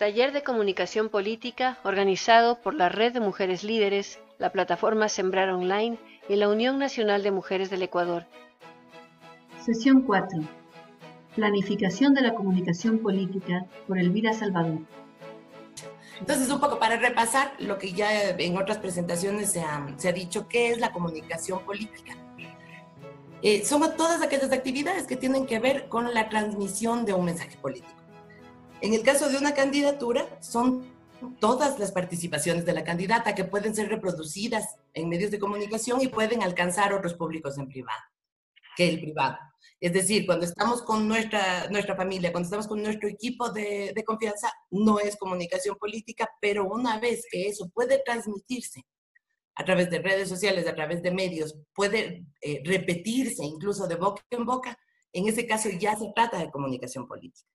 Taller de Comunicación Política organizado por la Red de Mujeres Líderes, la plataforma Sembrar Online y la Unión Nacional de Mujeres del Ecuador. Sesión 4. Planificación de la comunicación política por Elvira Salvador. Entonces, un poco para repasar lo que ya en otras presentaciones se ha, se ha dicho, ¿qué es la comunicación política? Eh, son todas aquellas actividades que tienen que ver con la transmisión de un mensaje político. En el caso de una candidatura, son todas las participaciones de la candidata que pueden ser reproducidas en medios de comunicación y pueden alcanzar otros públicos en privado, que el privado. Es decir, cuando estamos con nuestra, nuestra familia, cuando estamos con nuestro equipo de, de confianza, no es comunicación política, pero una vez que eso puede transmitirse a través de redes sociales, a través de medios, puede eh, repetirse incluso de boca en boca, en ese caso ya se trata de comunicación política.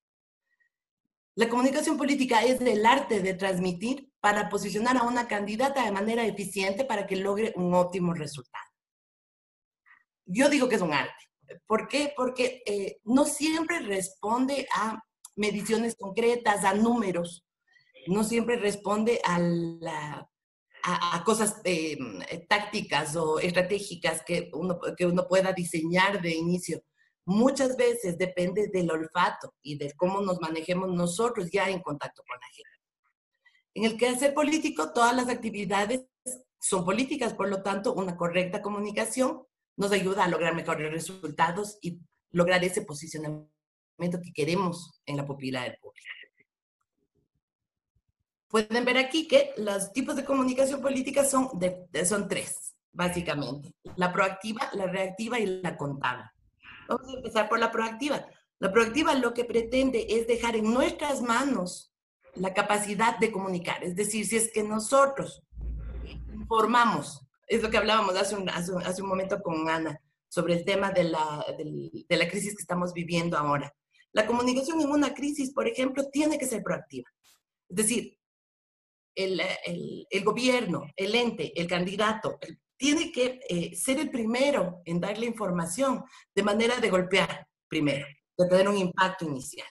La comunicación política es el arte de transmitir para posicionar a una candidata de manera eficiente para que logre un óptimo resultado. Yo digo que es un arte. ¿Por qué? Porque eh, no siempre responde a mediciones concretas, a números, no siempre responde a, cosas eh, tácticas o estratégicas que uno pueda diseñar de inicio muchas veces depende del olfato y de cómo nos manejemos nosotros ya en contacto con la gente. En el quehacer político, todas las actividades son políticas, por lo tanto, una correcta comunicación nos ayuda a lograr mejores resultados y lograr ese posicionamiento que queremos en la pupila del público. Pueden ver aquí que los tipos de comunicación política son, son tres, básicamente. La proactiva, la reactiva y la contable. Vamos a empezar por la proactiva. La proactiva lo que pretende es dejar en nuestras manos la capacidad de comunicar. Es decir, si es que nosotros informamos, es lo que hablábamos hace un, hace un, momento con Ana, sobre el tema de la, de la crisis que estamos viviendo ahora. La comunicación en una crisis, por ejemplo, tiene que ser proactiva. Es decir, el, el, el, gobierno, el ente, el candidato, el tiene que eh, ser el primero en darle información de manera de golpear primero, de tener un impacto inicial.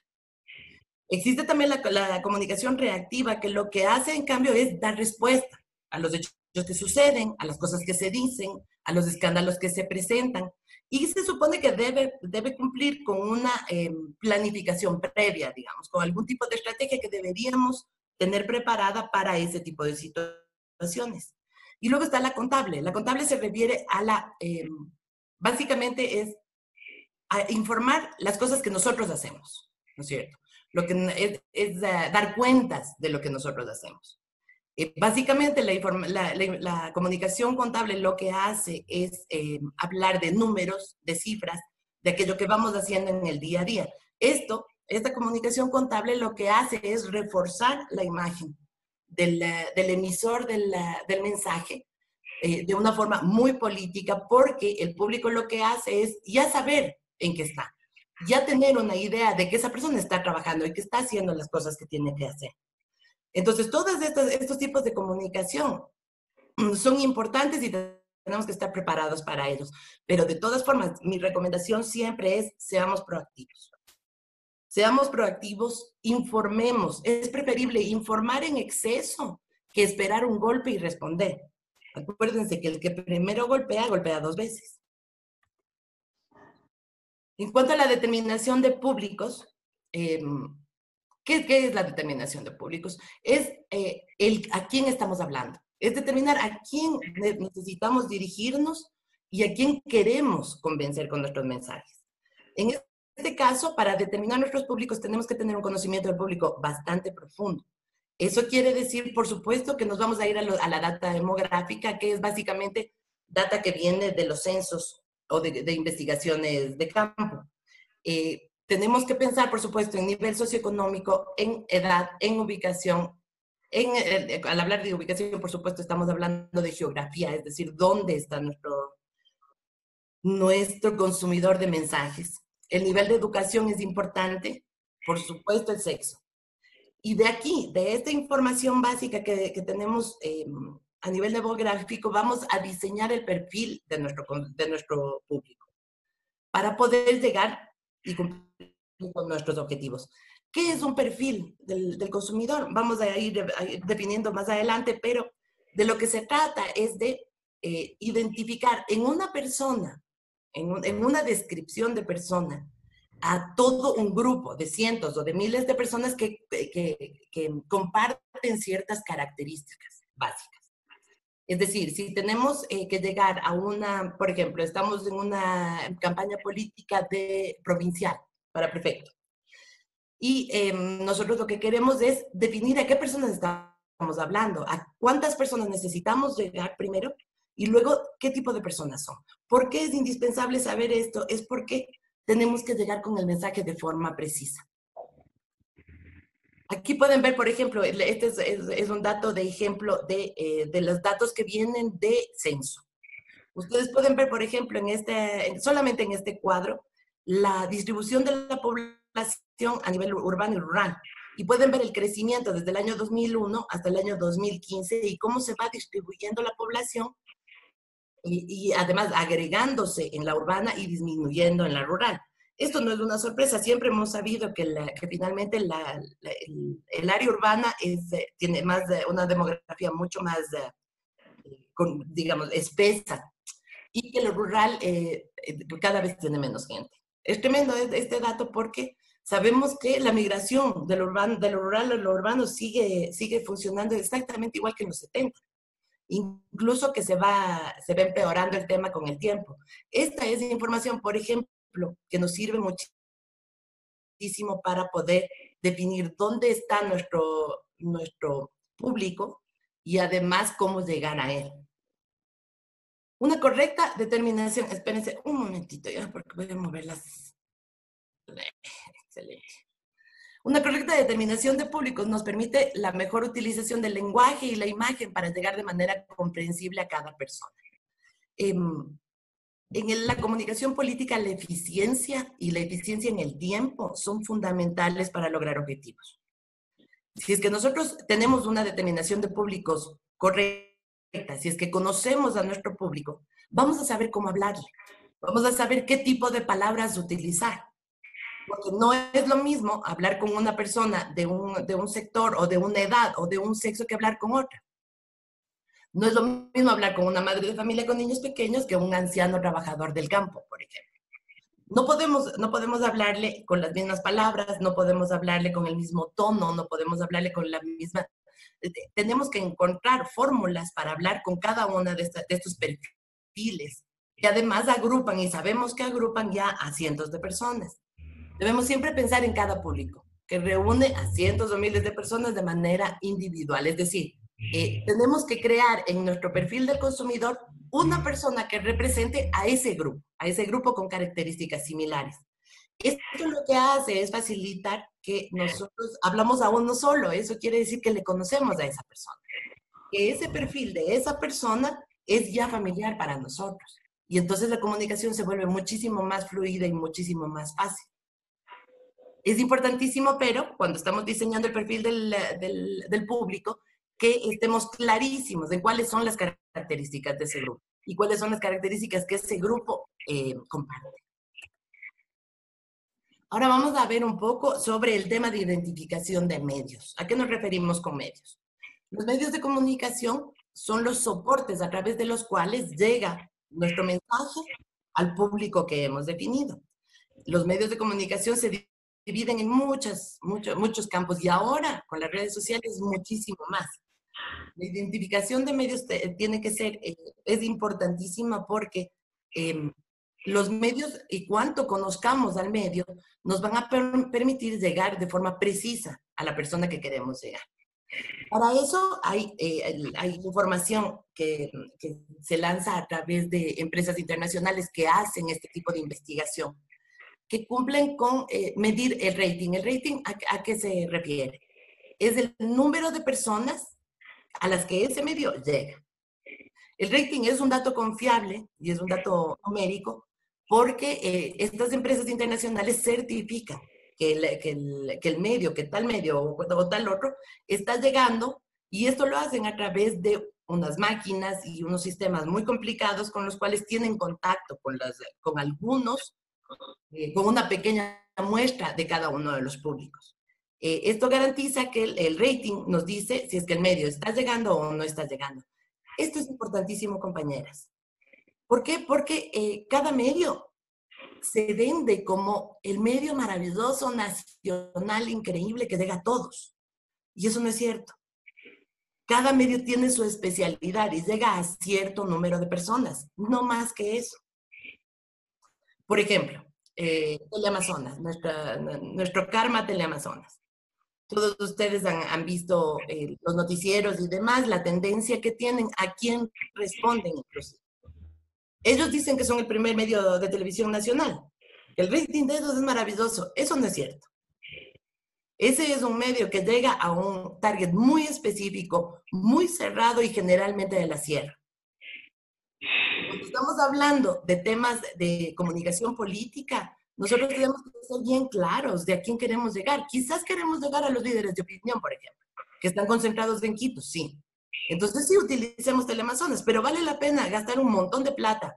Existe también la, la, comunicación reactiva, que lo que hace en cambio es dar respuesta a los hechos que suceden, a las cosas que se dicen, a los escándalos que se presentan. Y se supone que debe, debe cumplir con una eh, planificación previa, digamos, con algún tipo de estrategia que deberíamos tener preparada para ese tipo de situaciones. Y luego está la contable. La contable se refiere a la, eh, básicamente es a informar las cosas que nosotros hacemos, ¿no es cierto? Lo que es, uh, dar cuentas de lo que nosotros hacemos. Eh, básicamente la, la, la, comunicación contable lo que hace es eh, hablar de números, de cifras, de aquello que vamos haciendo en el día a día. Esto, esta comunicación contable lo que hace es reforzar la imagen del, del emisor del, del mensaje eh, de una forma muy política porque el público lo que hace es ya saber en qué está, ya tener una idea de que esa persona está trabajando y que está haciendo las cosas que tiene que hacer. Entonces, todos estos tipos de comunicación son importantes y tenemos que estar preparados para ellos. Pero de todas formas, mi recomendación siempre es seamos proactivos. Seamos proactivos, informemos. Es preferible informar en exceso que esperar un golpe y responder. Acuérdense que el que primero golpea, golpea dos veces. En cuanto a la determinación de públicos, em, ¿qué, es la determinación de públicos? Es eh, el, a quién estamos hablando. Es determinar a quién necesitamos dirigirnos y a quién queremos convencer con nuestros mensajes. En este caso, para determinar nuestros públicos, tenemos que tener un conocimiento del público bastante profundo. Eso quiere decir, por supuesto, que nos vamos a ir a, la data demográfica, que es básicamente data que viene de los censos o de, investigaciones de campo. Eh, tenemos que pensar, por supuesto, en nivel socioeconómico, en edad, en ubicación. En, eh, al hablar de ubicación, por supuesto, estamos hablando de geografía, es decir, dónde está nuestro, nuestro consumidor de mensajes. El nivel de educación es importante, por supuesto el sexo. Y de aquí, de esta información básica que, tenemos eh, a nivel demográfico, vamos a diseñar el perfil de nuestro, de nuestro público para poder llegar y cumplir con nuestros objetivos. ¿Qué es un perfil del, consumidor? Vamos a ir, definiendo más adelante, pero de lo que se trata es de eh, identificar en una persona, en, una descripción de persona, a todo un grupo de cientos o de miles de personas que, que comparten ciertas características básicas. Es decir, si tenemos eh, que llegar a una, por ejemplo, estamos en una campaña política de provincial para prefecto. Y em, nosotros lo que queremos es definir a qué personas estamos hablando, a cuántas personas necesitamos llegar primero y luego qué tipo de personas son. ¿Por qué es indispensable saber esto? Es porque tenemos que llegar con el mensaje de forma precisa. Aquí pueden ver, por ejemplo, este es, un dato de ejemplo de, eh, de, los datos que vienen de censo. Ustedes pueden ver, por ejemplo, en este, solamente en este cuadro, la distribución de la población a nivel urbano y rural. Y pueden ver el crecimiento desde el año 2001 hasta el año 2015 y cómo se va distribuyendo la población y, y además agregándose en la urbana y disminuyendo en la rural. Esto no es una sorpresa, siempre hemos sabido que, finalmente el, área urbana es, tiene más una demografía mucho más, eh, digamos, espesa y que lo rural eh, eh, cada vez tiene menos gente. Es tremendo este dato porque sabemos que la migración de lo, urbano, rural a lo urbano sigue, sigue funcionando exactamente igual que en los 70 incluso que se va, se va empeorando el tema con el tiempo. Esta es información, por ejemplo, que nos sirve muchísimo para poder definir dónde está nuestro, nuestro público y además cómo llegar a él. Una correcta determinación, espérense un momentito ya porque voy a mover las... Excelente. Una correcta determinación de públicos nos permite la mejor utilización del lenguaje y la imagen para llegar de manera comprensible a cada persona. Em, en la comunicación política, la eficiencia y la eficiencia en el tiempo son fundamentales para lograr objetivos. Si es que nosotros tenemos una determinación de públicos correcta, si es que conocemos a nuestro público, vamos a saber cómo hablarle, vamos a saber qué tipo de palabras utilizar. Porque no es lo mismo hablar con una persona de un, de un sector o de una edad o de un sexo que hablar con otra. No es lo mismo hablar con una madre de familia con niños pequeños que un anciano trabajador del campo, por ejemplo. No podemos, no podemos hablarle con las mismas palabras, no podemos hablarle con el mismo tono, no podemos hablarle con la misma... Eh, tenemos que encontrar fórmulas para hablar con cada uno de, de estos perfiles, que además agrupan y sabemos que agrupan ya a cientos de personas. Debemos siempre pensar en cada público, que reúne a cientos o miles de personas de manera individual, es decir, eh, tenemos que crear en nuestro perfil del consumidor una persona que represente a ese grupo, a ese grupo con características similares. Esto lo que hace es facilitar que nosotros hablamos a uno solo, eso quiere decir que le conocemos a esa persona. Que ese perfil de esa persona es ya familiar para nosotros. Y entonces la comunicación se vuelve muchísimo más fluida y muchísimo más fácil. Es importantísimo, pero cuando estamos diseñando el perfil del, del, del público, que estemos clarísimos en cuáles son las características de ese grupo y cuáles son las características que ese grupo eh, comparte. Ahora vamos a ver un poco sobre el tema de identificación de medios. ¿A qué nos referimos con medios? Los medios de comunicación son los soportes a través de los cuales llega nuestro mensaje al público que hemos definido. Los medios de comunicación se dividen en muchas, muchos, muchos campos y ahora con las redes sociales muchísimo más. La identificación de medios tiene que ser, eh, es importantísima porque em, los medios y cuánto conozcamos al medio nos van a permitir llegar de forma precisa a la persona que queremos llegar. Para eso hay, eh, hay información que, que, se lanza a través de empresas internacionales que hacen este tipo de investigación, que cumplen con eh, medir el rating. ¿El rating a, a qué se refiere? Es el número de personas a las que ese medio llega. El rating es un dato confiable y es un dato numérico porque eh, estas empresas internacionales certifican que el, que, el, que el, medio, que tal medio o, tal otro está llegando y esto lo hacen a través de unas máquinas y unos sistemas muy complicados con los cuales tienen contacto con, las, con algunos, eh, con una pequeña muestra de cada uno de los públicos. Eh, esto garantiza que el, rating nos dice si es que el medio está llegando o no está llegando. Esto es importantísimo, compañeras. ¿Por qué? Porque eh, cada medio se vende como el medio maravilloso, nacional, increíble, que llega a todos. Y eso no es cierto. Cada medio tiene su especialidad y llega a cierto número de personas, no más que eso. Por ejemplo, eh, Teleamazonas, nuestro karma Teleamazonas. Todos ustedes han, visto eh, los noticieros y demás, la tendencia que tienen, a quién responden. Ellos dicen que son el primer medio de televisión nacional. El rating de ellos es maravilloso. Eso no es cierto. Ese es un medio que llega a un target muy específico, muy cerrado y generalmente de la sierra. Cuando estamos hablando de temas de comunicación política, nosotros tenemos que ser bien claros de a quién queremos llegar. Quizás queremos llegar a los líderes de opinión, por ejemplo, que están concentrados en Quito, sí. Entonces sí utilicemos Teleamazonas, pero vale la pena gastar un montón de plata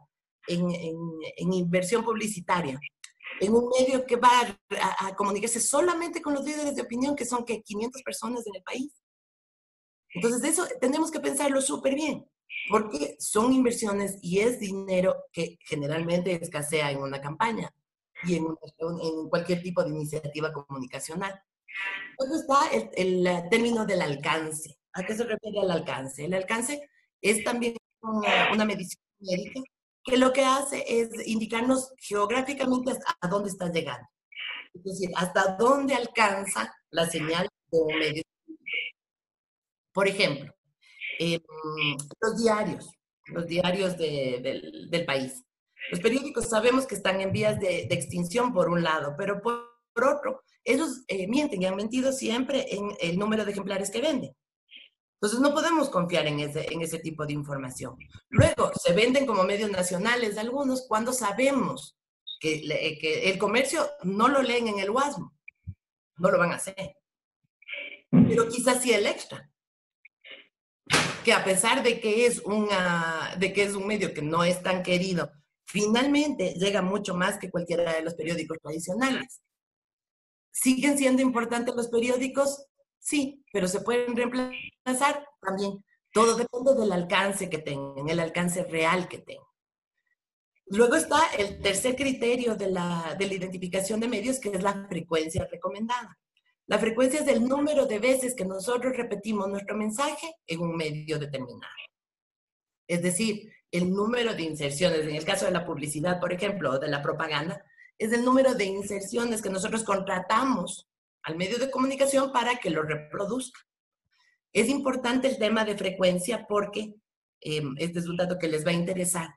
en, en, inversión publicitaria, en un medio que va a, comunicarse solamente con los líderes de opinión, que son que 500 personas en el país. Entonces eso tenemos que pensarlo súper bien, porque son inversiones y es dinero que generalmente escasea en una campaña y en, en cualquier tipo de iniciativa comunicacional. Luego está el, el término del alcance. ¿A qué se refiere el alcance? El alcance es también una, medición médica que lo que hace es indicarnos geográficamente hasta dónde está llegando. Es decir, hasta dónde alcanza la señal de un medio. Por ejemplo, em, los diarios, los diarios del, del, país. Los periódicos sabemos que están en vías de, de extinción por un lado, pero por, otro, ellos eh, mienten y han mentido siempre en el número de ejemplares que venden. Entonces no podemos confiar en ese, en ese tipo de información. Luego, se venden como medios nacionales algunos cuando sabemos que, que el comercio no lo leen en el WASMO. No lo van a hacer. Pero quizás sí el extra. Que a pesar de que es, de que es un medio que no es tan querido, finalmente llega mucho más que cualquiera de los periódicos tradicionales. ¿Siguen siendo importantes los periódicos? Sí, pero se pueden reemplazar también. Todo depende del alcance que tengan, el alcance real que tengan. Luego está el tercer criterio de la, de la identificación de medios, que es la frecuencia recomendada. La frecuencia es el número de veces que nosotros repetimos nuestro mensaje en un medio determinado. Es decir, el número de inserciones, en el caso de la publicidad, por ejemplo, o de la propaganda, es el número de inserciones que nosotros contratamos al medio de comunicación para que lo reproduzca. Es importante el tema de frecuencia porque eh, este es un dato que les va a interesar.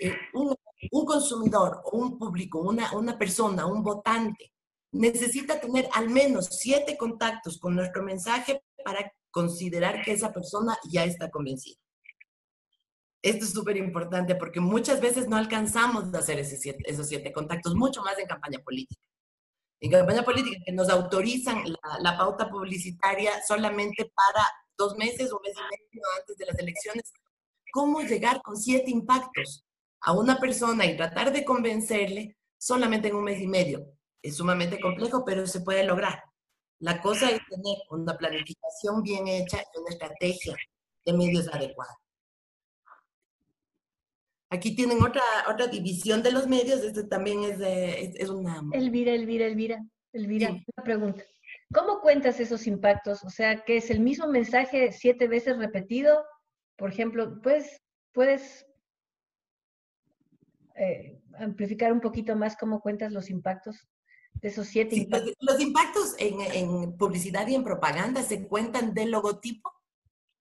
Eh, un, consumidor o un público, una, una persona, un votante, necesita tener al menos siete contactos con nuestro mensaje para considerar que esa persona ya está convencida. Esto es súper importante porque muchas veces no alcanzamos a hacer esos siete contactos, mucho más en campaña política en campaña política que nos autorizan la, pauta publicitaria solamente para dos meses o mes y medio antes de las elecciones. ¿Cómo llegar con siete impactos a una persona y tratar de convencerle solamente en un mes y medio? Es sumamente complejo, pero se puede lograr. La cosa es tener una planificación bien hecha y una estrategia de medios adecuada. Aquí tienen otra, otra división de los medios, este también es, es, una... Elvira, Elvira, Elvira, Elvira, una pregunta. ¿Cómo cuentas esos impactos? O sea, que es el mismo mensaje siete veces repetido. Por ejemplo, ¿puedes, puedes eh, amplificar un poquito más cómo cuentas los impactos de esos siete impactos? Los, impactos en, en, publicidad y en propaganda se cuentan del logotipo,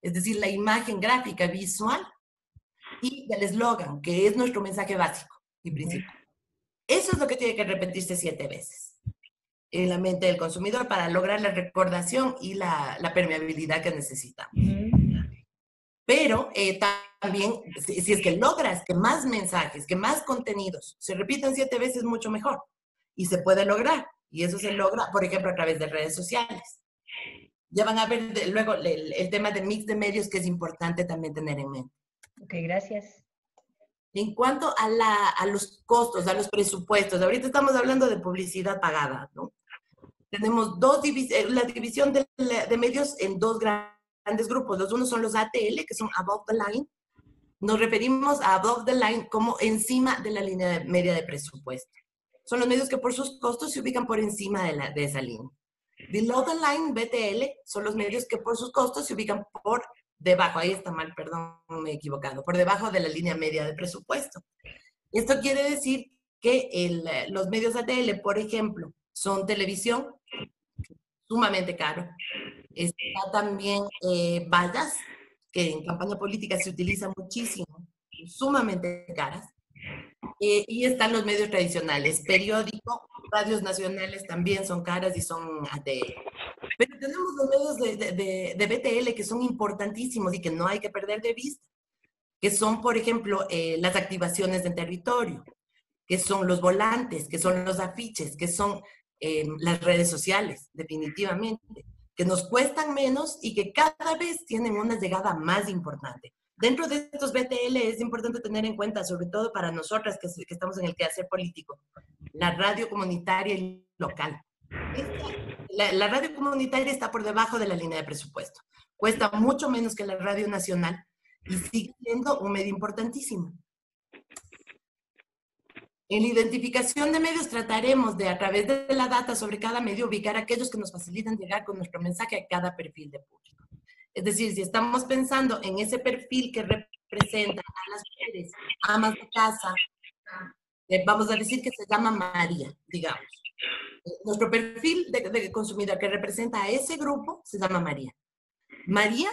es decir, la imagen gráfica visual y del eslogan, que es nuestro mensaje básico y principal. Eso es lo que tiene que repetirse siete veces en la mente del consumidor para lograr la recordación y la, la permeabilidad que necesitamos. Pero eh, también, si, si, es que logras que más mensajes, que más contenidos se repitan siete veces, mucho mejor. Y se puede lograr. Y eso se logra, por ejemplo, a través de redes sociales. Ya van a ver luego el, el tema del mix de medios que es importante también tener en mente. Ok, gracias. En cuanto a, la, a los costos, a los presupuestos, ahorita estamos hablando de publicidad pagada, ¿no? tenemos dos eh, la división de, de, medios en dos grandes grupos. Los unos son los ATL, que son above the line. Nos referimos a above the line como encima de la línea media de presupuesto. Son los medios que por sus costos se ubican por encima de, la, de esa línea. Below the line, BTL, son los medios que por sus costos se ubican por debajo, ahí está mal, perdón, me he equivocado, por debajo de la línea media de presupuesto. Esto quiere decir que los medios ATL, por ejemplo, son televisión, sumamente caro. Está también eh, vallas, que en campaña política se utilizan muchísimo, sumamente caras. Eh, y están los medios tradicionales, periódico, radios nacionales también son caras y son ATL. Pero tenemos los medios de, de, de, BTL que son importantísimos y que no hay que perder de vista, que son, por ejemplo, eh, las activaciones del territorio, que son los volantes, que son los afiches, que son eh, las redes sociales, definitivamente, que nos cuestan menos y que cada vez tienen una llegada más importante. Dentro de estos BTL es importante tener en cuenta, sobre todo para nosotras que, estamos en el quehacer político, la radio comunitaria y local. la, la, radio comunitaria está por debajo de la línea de presupuesto. Cuesta mucho menos que la radio nacional y sigue siendo un medio importantísimo. En la identificación de medios trataremos de, a través de la data sobre cada medio, ubicar aquellos que nos facilitan llegar con nuestro mensaje a cada perfil de público. Es decir, si estamos pensando en ese perfil que representa a las mujeres, amas de casa, eh, vamos a decir que se llama María, digamos. Nuestro perfil de, de consumidor que representa a ese grupo se llama María. María,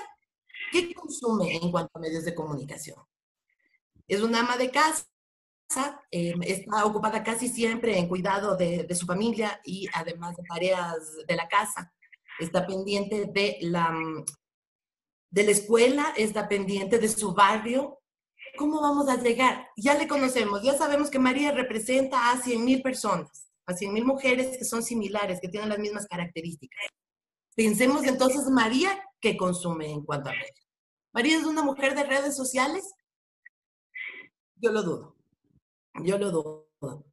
¿qué consume en cuanto a medios de comunicación? Es una ama de casa, eh, está ocupada casi siempre en cuidado de, su familia y además de tareas de la casa. Está pendiente de la, de la escuela, está pendiente de su barrio. ¿Cómo vamos a llegar? Ya le conocemos, ya sabemos que María representa a 100 mil personas, a 100 mil mujeres que son similares, que tienen las mismas características. Pensemos entonces, María, ¿qué consume en cuanto a redes? ¿María es una mujer de redes sociales? Yo lo dudo. Yo lo dudo.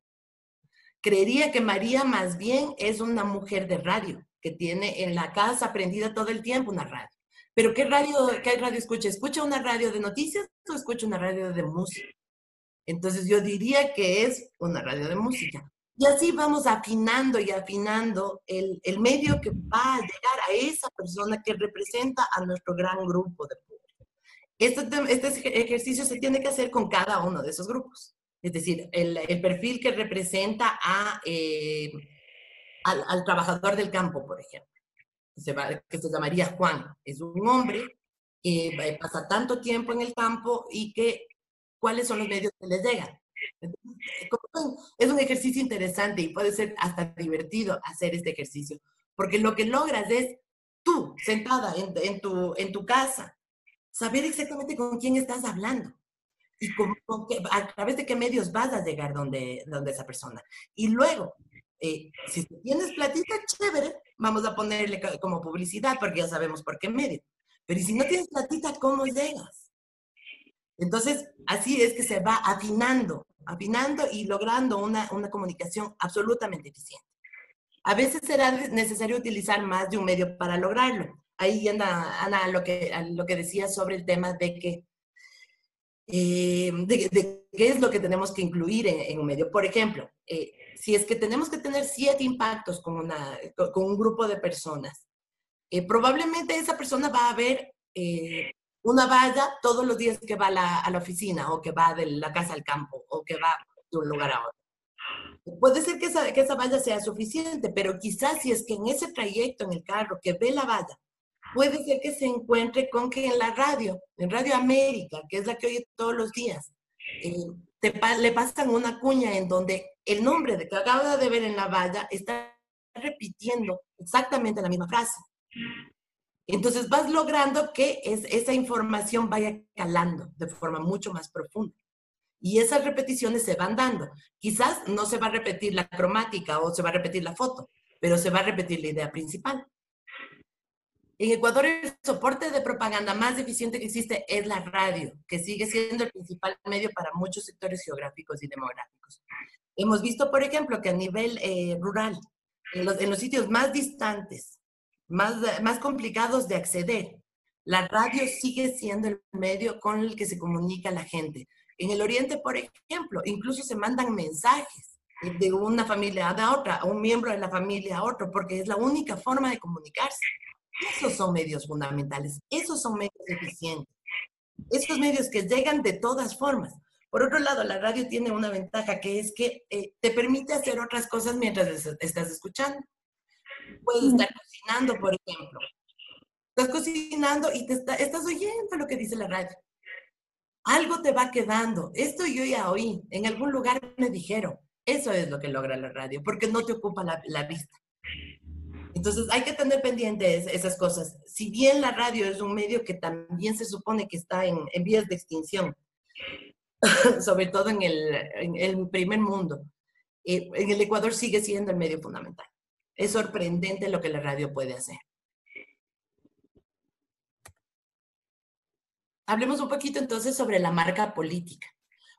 Creería que María más bien es una mujer de radio, que tiene en la casa prendida todo el tiempo una radio. Pero ¿qué radio, qué radio escucha? ¿Escucha una radio de noticias o escucha una radio de música? Entonces yo diría que es una radio de música. Y así vamos afinando y afinando el, el medio que va a llegar a esa persona que representa a nuestro gran grupo de público. Este, este ejercicio se tiene que hacer con cada uno de esos grupos. Es decir, el, el perfil que representa a, eh, al, al, trabajador del campo, por ejemplo, se, va, que se llamaría Juan. Es un hombre que pasa tanto tiempo en el campo y que, ¿cuáles son los medios que les llegan? Es un ejercicio interesante y puede ser hasta divertido hacer este ejercicio, porque lo que logras es tú, sentada en, tu, en tu casa, saber exactamente con quién estás hablando y con qué, a través de qué medios vas a llegar donde, donde esa persona. Y luego, eh, si tienes platita, chévere, vamos a ponerle como publicidad porque ya sabemos por qué medio. Pero si no tienes platita, ¿cómo llegas? Entonces, así es que se va afinando, afinando y logrando una, una comunicación absolutamente eficiente. A veces será necesario utilizar más de un medio para lograrlo. Ahí anda Ana lo que, lo que decía sobre el tema de que eh, de, de, qué es lo que tenemos que incluir en, en un medio. Por ejemplo, eh, si es que tenemos que tener siete impactos con, una, con un grupo de personas, eh, probablemente esa persona va a ver eh, una valla todos los días que va a la, a la, oficina o que va de la casa al campo o que va de un lugar a otro. Puede ser que esa, que esa valla sea suficiente, pero quizás si es que en ese trayecto en el carro que ve la valla puede ser que se encuentre con que en la radio, en Radio América, que es la que oye todos los días, eh, te, le pasan una cuña en donde el nombre de que acaba de ver en la valla está repitiendo exactamente la misma frase. Entonces vas logrando que es, esa información vaya calando de forma mucho más profunda. Y esas repeticiones se van dando. Quizás no se va a repetir la cromática o se va a repetir la foto, pero se va a repetir la idea principal. En Ecuador el soporte de propaganda más eficiente que existe es la radio, que sigue siendo el principal medio para muchos sectores geográficos y demográficos. Hemos visto, por ejemplo, que a nivel eh, rural en los, en los sitios más distantes, más, más complicados de acceder, la radio sigue siendo el medio con el que se comunica la gente. En el Oriente, por ejemplo, incluso se mandan mensajes de una familia a otra, a un miembro de la familia a otro, porque es la única forma de comunicarse. Esos son medios fundamentales, esos son medios eficientes, esos medios que llegan de todas formas. Por otro lado, la radio tiene una ventaja que es que eh, te permite hacer otras cosas mientras estás escuchando. Puedes estar cocinando, por ejemplo. Estás cocinando y te estás oyendo lo que dice la radio. Algo te va quedando. Esto yo ya oí. En algún lugar me dijeron. Eso es lo que logra la radio, porque no te ocupa la, la vista. Entonces hay que tener pendientes esas cosas. Si bien la radio es un medio que también se supone que está en, en vías de extinción, sobre todo en el, en el primer mundo, eh, en el Ecuador sigue siendo el medio fundamental. Es sorprendente lo que la radio puede hacer. Hablemos un poquito entonces sobre la marca política.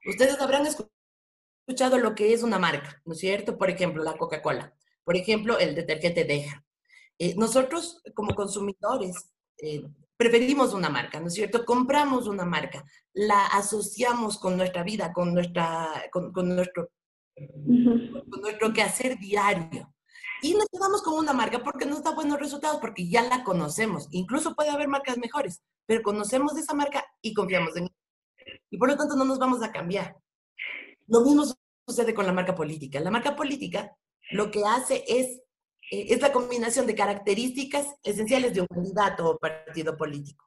Ustedes habrán escuchado lo que es una marca, ¿no es cierto? Por ejemplo, la Coca-Cola. Por ejemplo, el detergente Deja. Eh, nosotros como consumidores eh, preferimos una marca, ¿no es cierto? Compramos una marca, la asociamos con nuestra vida, con, nuestra, con, nuestro, con nuestro quehacer diario. Y nos quedamos con una marca porque nos da buenos resultados, porque ya la conocemos. Incluso puede haber marcas mejores, pero conocemos esa marca y confiamos en ella. Y por lo tanto no nos vamos a cambiar. Lo mismo sucede con la marca política. La marca política lo que hace es es la combinación de características esenciales de un candidato o partido político.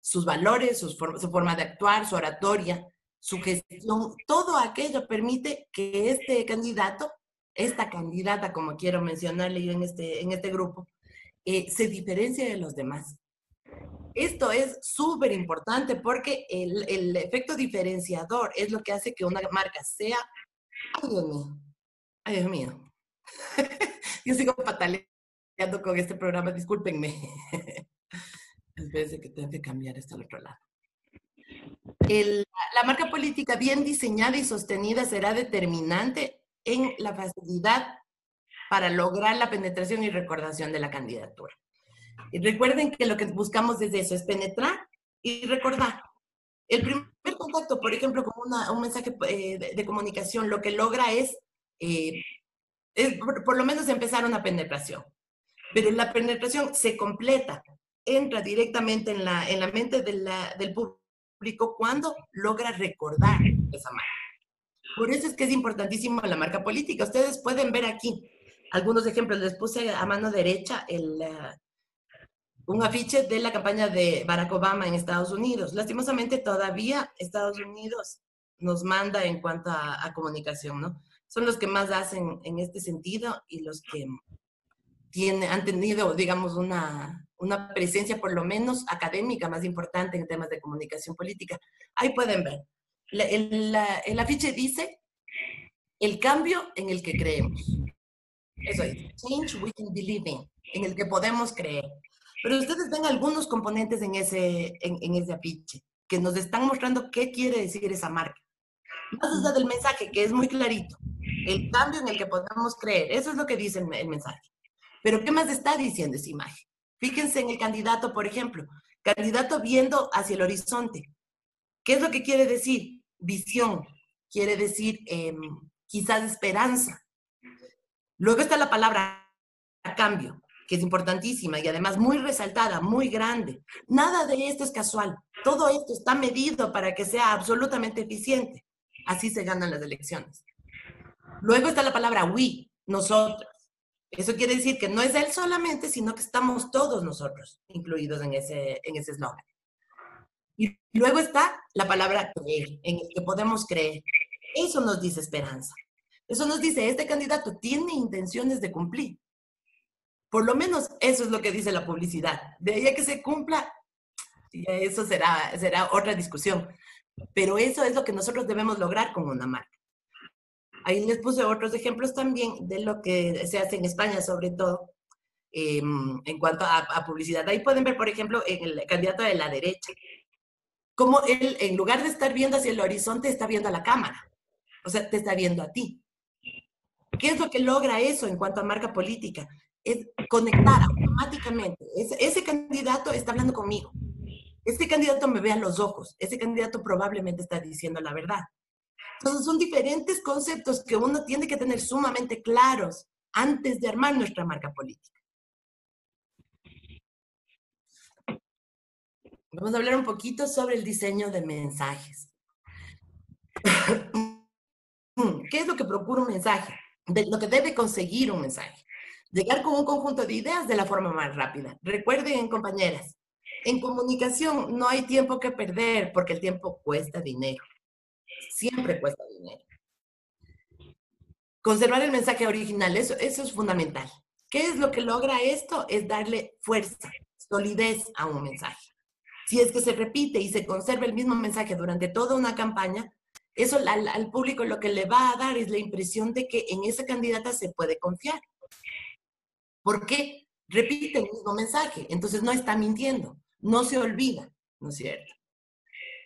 Sus valores, su forma de actuar, su oratoria, su gestión, todo aquello permite que este candidato, esta candidata, como quiero mencionarle yo en este, en este grupo, eh, se diferencie de los demás. Esto es súper importante porque el, el, efecto diferenciador es lo que hace que una marca sea... Ay, Dios mío. Ay, Dios mío. Yo sigo pataleando con este programa, discúlpenme. Espérense que tengo que cambiar esto al otro lado. la marca política bien diseñada y sostenida será determinante en la facilidad para lograr la penetración y recordación de la candidatura. Y recuerden que lo que buscamos desde eso es penetrar y recordar. El primer contacto, por ejemplo, con un mensaje eh, de, comunicación, lo que logra es eh, por, lo menos empezar una penetración. Pero la penetración se completa, entra directamente en la, en la mente de la, del público cuando logra recordar esa marca. Por eso es que es importantísimo la marca política. Ustedes pueden ver aquí algunos ejemplos. Les puse a mano derecha el, un afiche de la campaña de Barack Obama en Estados Unidos. Lastimosamente todavía Estados Unidos nos manda en cuanto a, a comunicación, ¿no? Son los que más hacen en este sentido y los que tiene, han tenido, digamos, una, una presencia por lo menos académica más importante en temas de comunicación política. Ahí pueden ver. el, el afiche dice el cambio en el que creemos. Eso es, change we can believe in, en el que podemos creer. Pero ustedes ven algunos componentes en ese, en, en ese afiche que nos están mostrando qué quiere decir esa marca. Más allá del mensaje, que es muy clarito el cambio en el que podemos creer. Eso es lo que dice el, mensaje. Pero ¿qué más está diciendo esa imagen? Fíjense en el candidato, por ejemplo. Candidato viendo hacia el horizonte. ¿Qué es lo que quiere decir? Visión. Quiere decir em, quizás esperanza. Luego está la palabra cambio, que es importantísima y además muy resaltada, muy grande. Nada de esto es casual. Todo esto está medido para que sea absolutamente eficiente. Así se ganan las elecciones. Luego está la palabra we, nosotros. Eso quiere decir que no es él solamente, sino que estamos todos nosotros incluidos en ese en ese eslogan. Y luego está la palabra creer, en el que podemos creer. Eso nos dice esperanza. Eso nos dice, este candidato tiene intenciones de cumplir. Por lo menos eso es lo que dice la publicidad. De ahí a que se cumpla, eso será, será otra discusión. Pero eso es lo que nosotros debemos lograr con una marca. Ahí les puse otros ejemplos también de lo que se hace en España, sobre todo em, en cuanto a, publicidad. Ahí pueden ver, por ejemplo, en el candidato de la derecha, cómo él, en lugar de estar viendo hacia el horizonte, está viendo a la cámara. O sea, te está viendo a ti. ¿Qué es lo que logra eso en cuanto a marca política? Es conectar automáticamente. Ese, ese candidato está hablando conmigo. Ese candidato me ve a los ojos. Ese candidato probablemente está diciendo la verdad. Entonces son diferentes conceptos que uno tiene que tener sumamente claros antes de armar nuestra marca política. Vamos a hablar un poquito sobre el diseño de mensajes. ¿Qué es lo que procura un mensaje? De lo que debe conseguir un mensaje. Llegar con un conjunto de ideas de la forma más rápida. Recuerden, compañeras, en comunicación no hay tiempo que perder porque el tiempo cuesta dinero. Siempre cuesta dinero. Conservar el mensaje original, eso, eso es fundamental. ¿Qué es lo que logra esto? Es darle fuerza, solidez a un mensaje. Si es que se repite y se conserva el mismo mensaje durante toda una campaña, eso al, público lo que le va a dar es la impresión de que en esa candidata se puede confiar. ¿Por qué? Repite el mismo mensaje, entonces no está mintiendo, no se olvida, ¿no es cierto?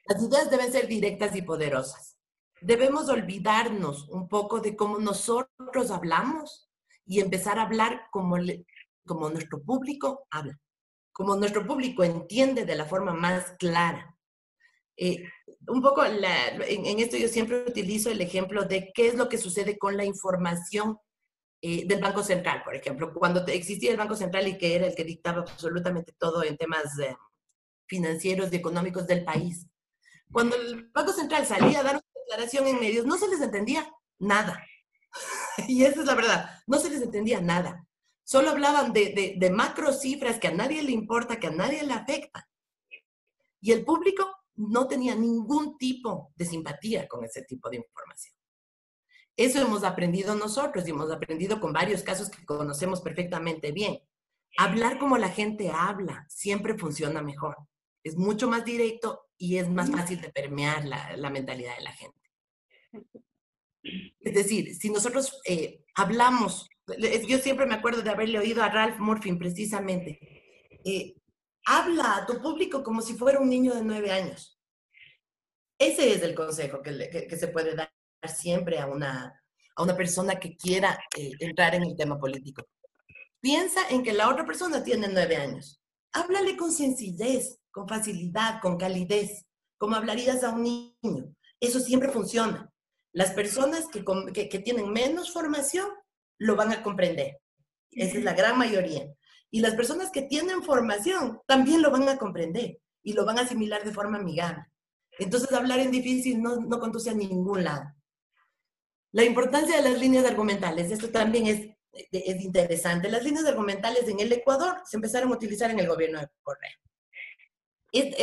Las ideas deben ser directas y poderosas. Debemos olvidarnos un poco de cómo nosotros hablamos y empezar a hablar como, como nuestro público habla como nuestro público entiende de la forma más clara. Eh, un poco en, esto yo siempre utilizo el ejemplo de qué es lo que sucede con la información eh, del Banco Central, por ejemplo, cuando existía el Banco Central y que era el que dictaba absolutamente todo en temas eh, financieros y económicos del país. Cuando el Banco Central salía a dar una declaración en medios, no se les entendía nada. y esa es la verdad, no se les entendía nada. Solo hablaban de, de, macro cifras que a nadie le importa, que a nadie le afecta. Y el público no tenía ningún tipo de simpatía con ese tipo de información. Eso hemos aprendido nosotros y hemos aprendido con varios casos que conocemos perfectamente bien. Hablar como la gente habla siempre funciona mejor. Es mucho más directo y es más fácil de permear la, la mentalidad de la gente. Es decir, si nosotros eh, hablamos yo siempre me acuerdo de haberle oído a Ralph Murphy precisamente. Eh, habla a tu público como si fuera un niño de nueve años. Ese es el consejo que, que, se puede dar siempre a una, a una persona que quiera eh, entrar en el tema político. Piensa en que la otra persona tiene nueve años. Háblale con sencillez, con facilidad, con calidez, como hablarías a un niño. Eso siempre funciona. Las personas que, que, que tienen menos formación lo van a comprender. Esa es la gran mayoría. Y las personas que tienen formación también lo van a comprender y lo van a asimilar de forma amigable. Entonces, hablar en difícil no, no conduce a ningún lado. La importancia de las líneas argumentales, esto también es, es interesante. Las líneas argumentales en el Ecuador se empezaron a utilizar en el gobierno de Correa.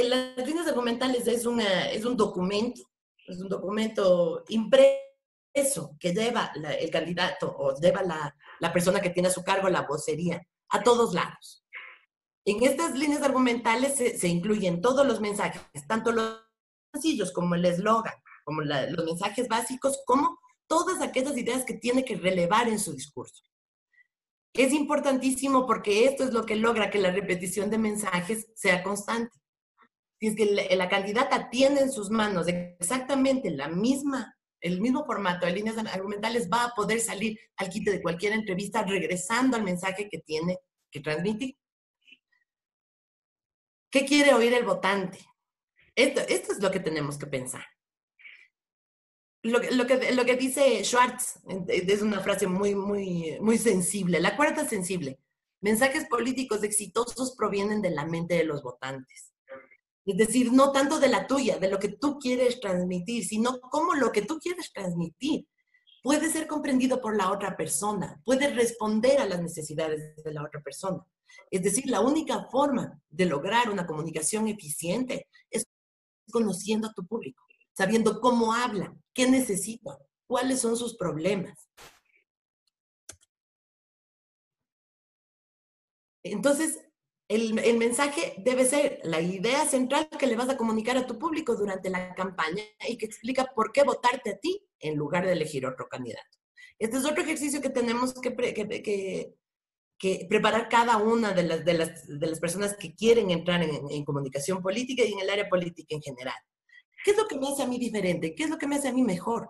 Las líneas argumentales es, una, es un documento, es un documento impreso eso que lleva el candidato o lleva la, la persona que tiene a su cargo la vocería a todos lados. En estas líneas argumentales se, se incluyen todos los mensajes, tanto los sencillos como el eslogan, como los mensajes básicos, como todas aquellas ideas que tiene que relevar en su discurso. Es importantísimo porque esto es lo que logra que la repetición de mensajes sea constante. Es que la, candidata tiene en sus manos exactamente la misma el mismo formato de líneas argumentales va a poder salir al quite de cualquier entrevista regresando al mensaje que tiene que transmitir. ¿Qué quiere oír el votante? Esto, es lo que tenemos que pensar. Lo, que, lo que dice Schwartz es una frase muy, muy, muy sensible. La cuarta sensible. Mensajes políticos exitosos provienen de la mente de los votantes. Es decir, no tanto de la tuya, de lo que tú quieres transmitir, sino cómo lo que tú quieres transmitir puede ser comprendido por la otra persona, puede responder a las necesidades de la otra persona. Es decir, la única forma de lograr una comunicación eficiente es conociendo a tu público, sabiendo cómo habla, qué necesita, cuáles son sus problemas. Entonces, el, mensaje debe ser la idea central que le vas a comunicar a tu público durante la campaña y que explica por qué votarte a ti en lugar de elegir otro candidato. Este es otro ejercicio que tenemos que, que, preparar cada una de las, de, las, personas que quieren entrar en, en comunicación política y en el área política en general. ¿Qué es lo que me hace a mí diferente? ¿Qué es lo que me hace a mí mejor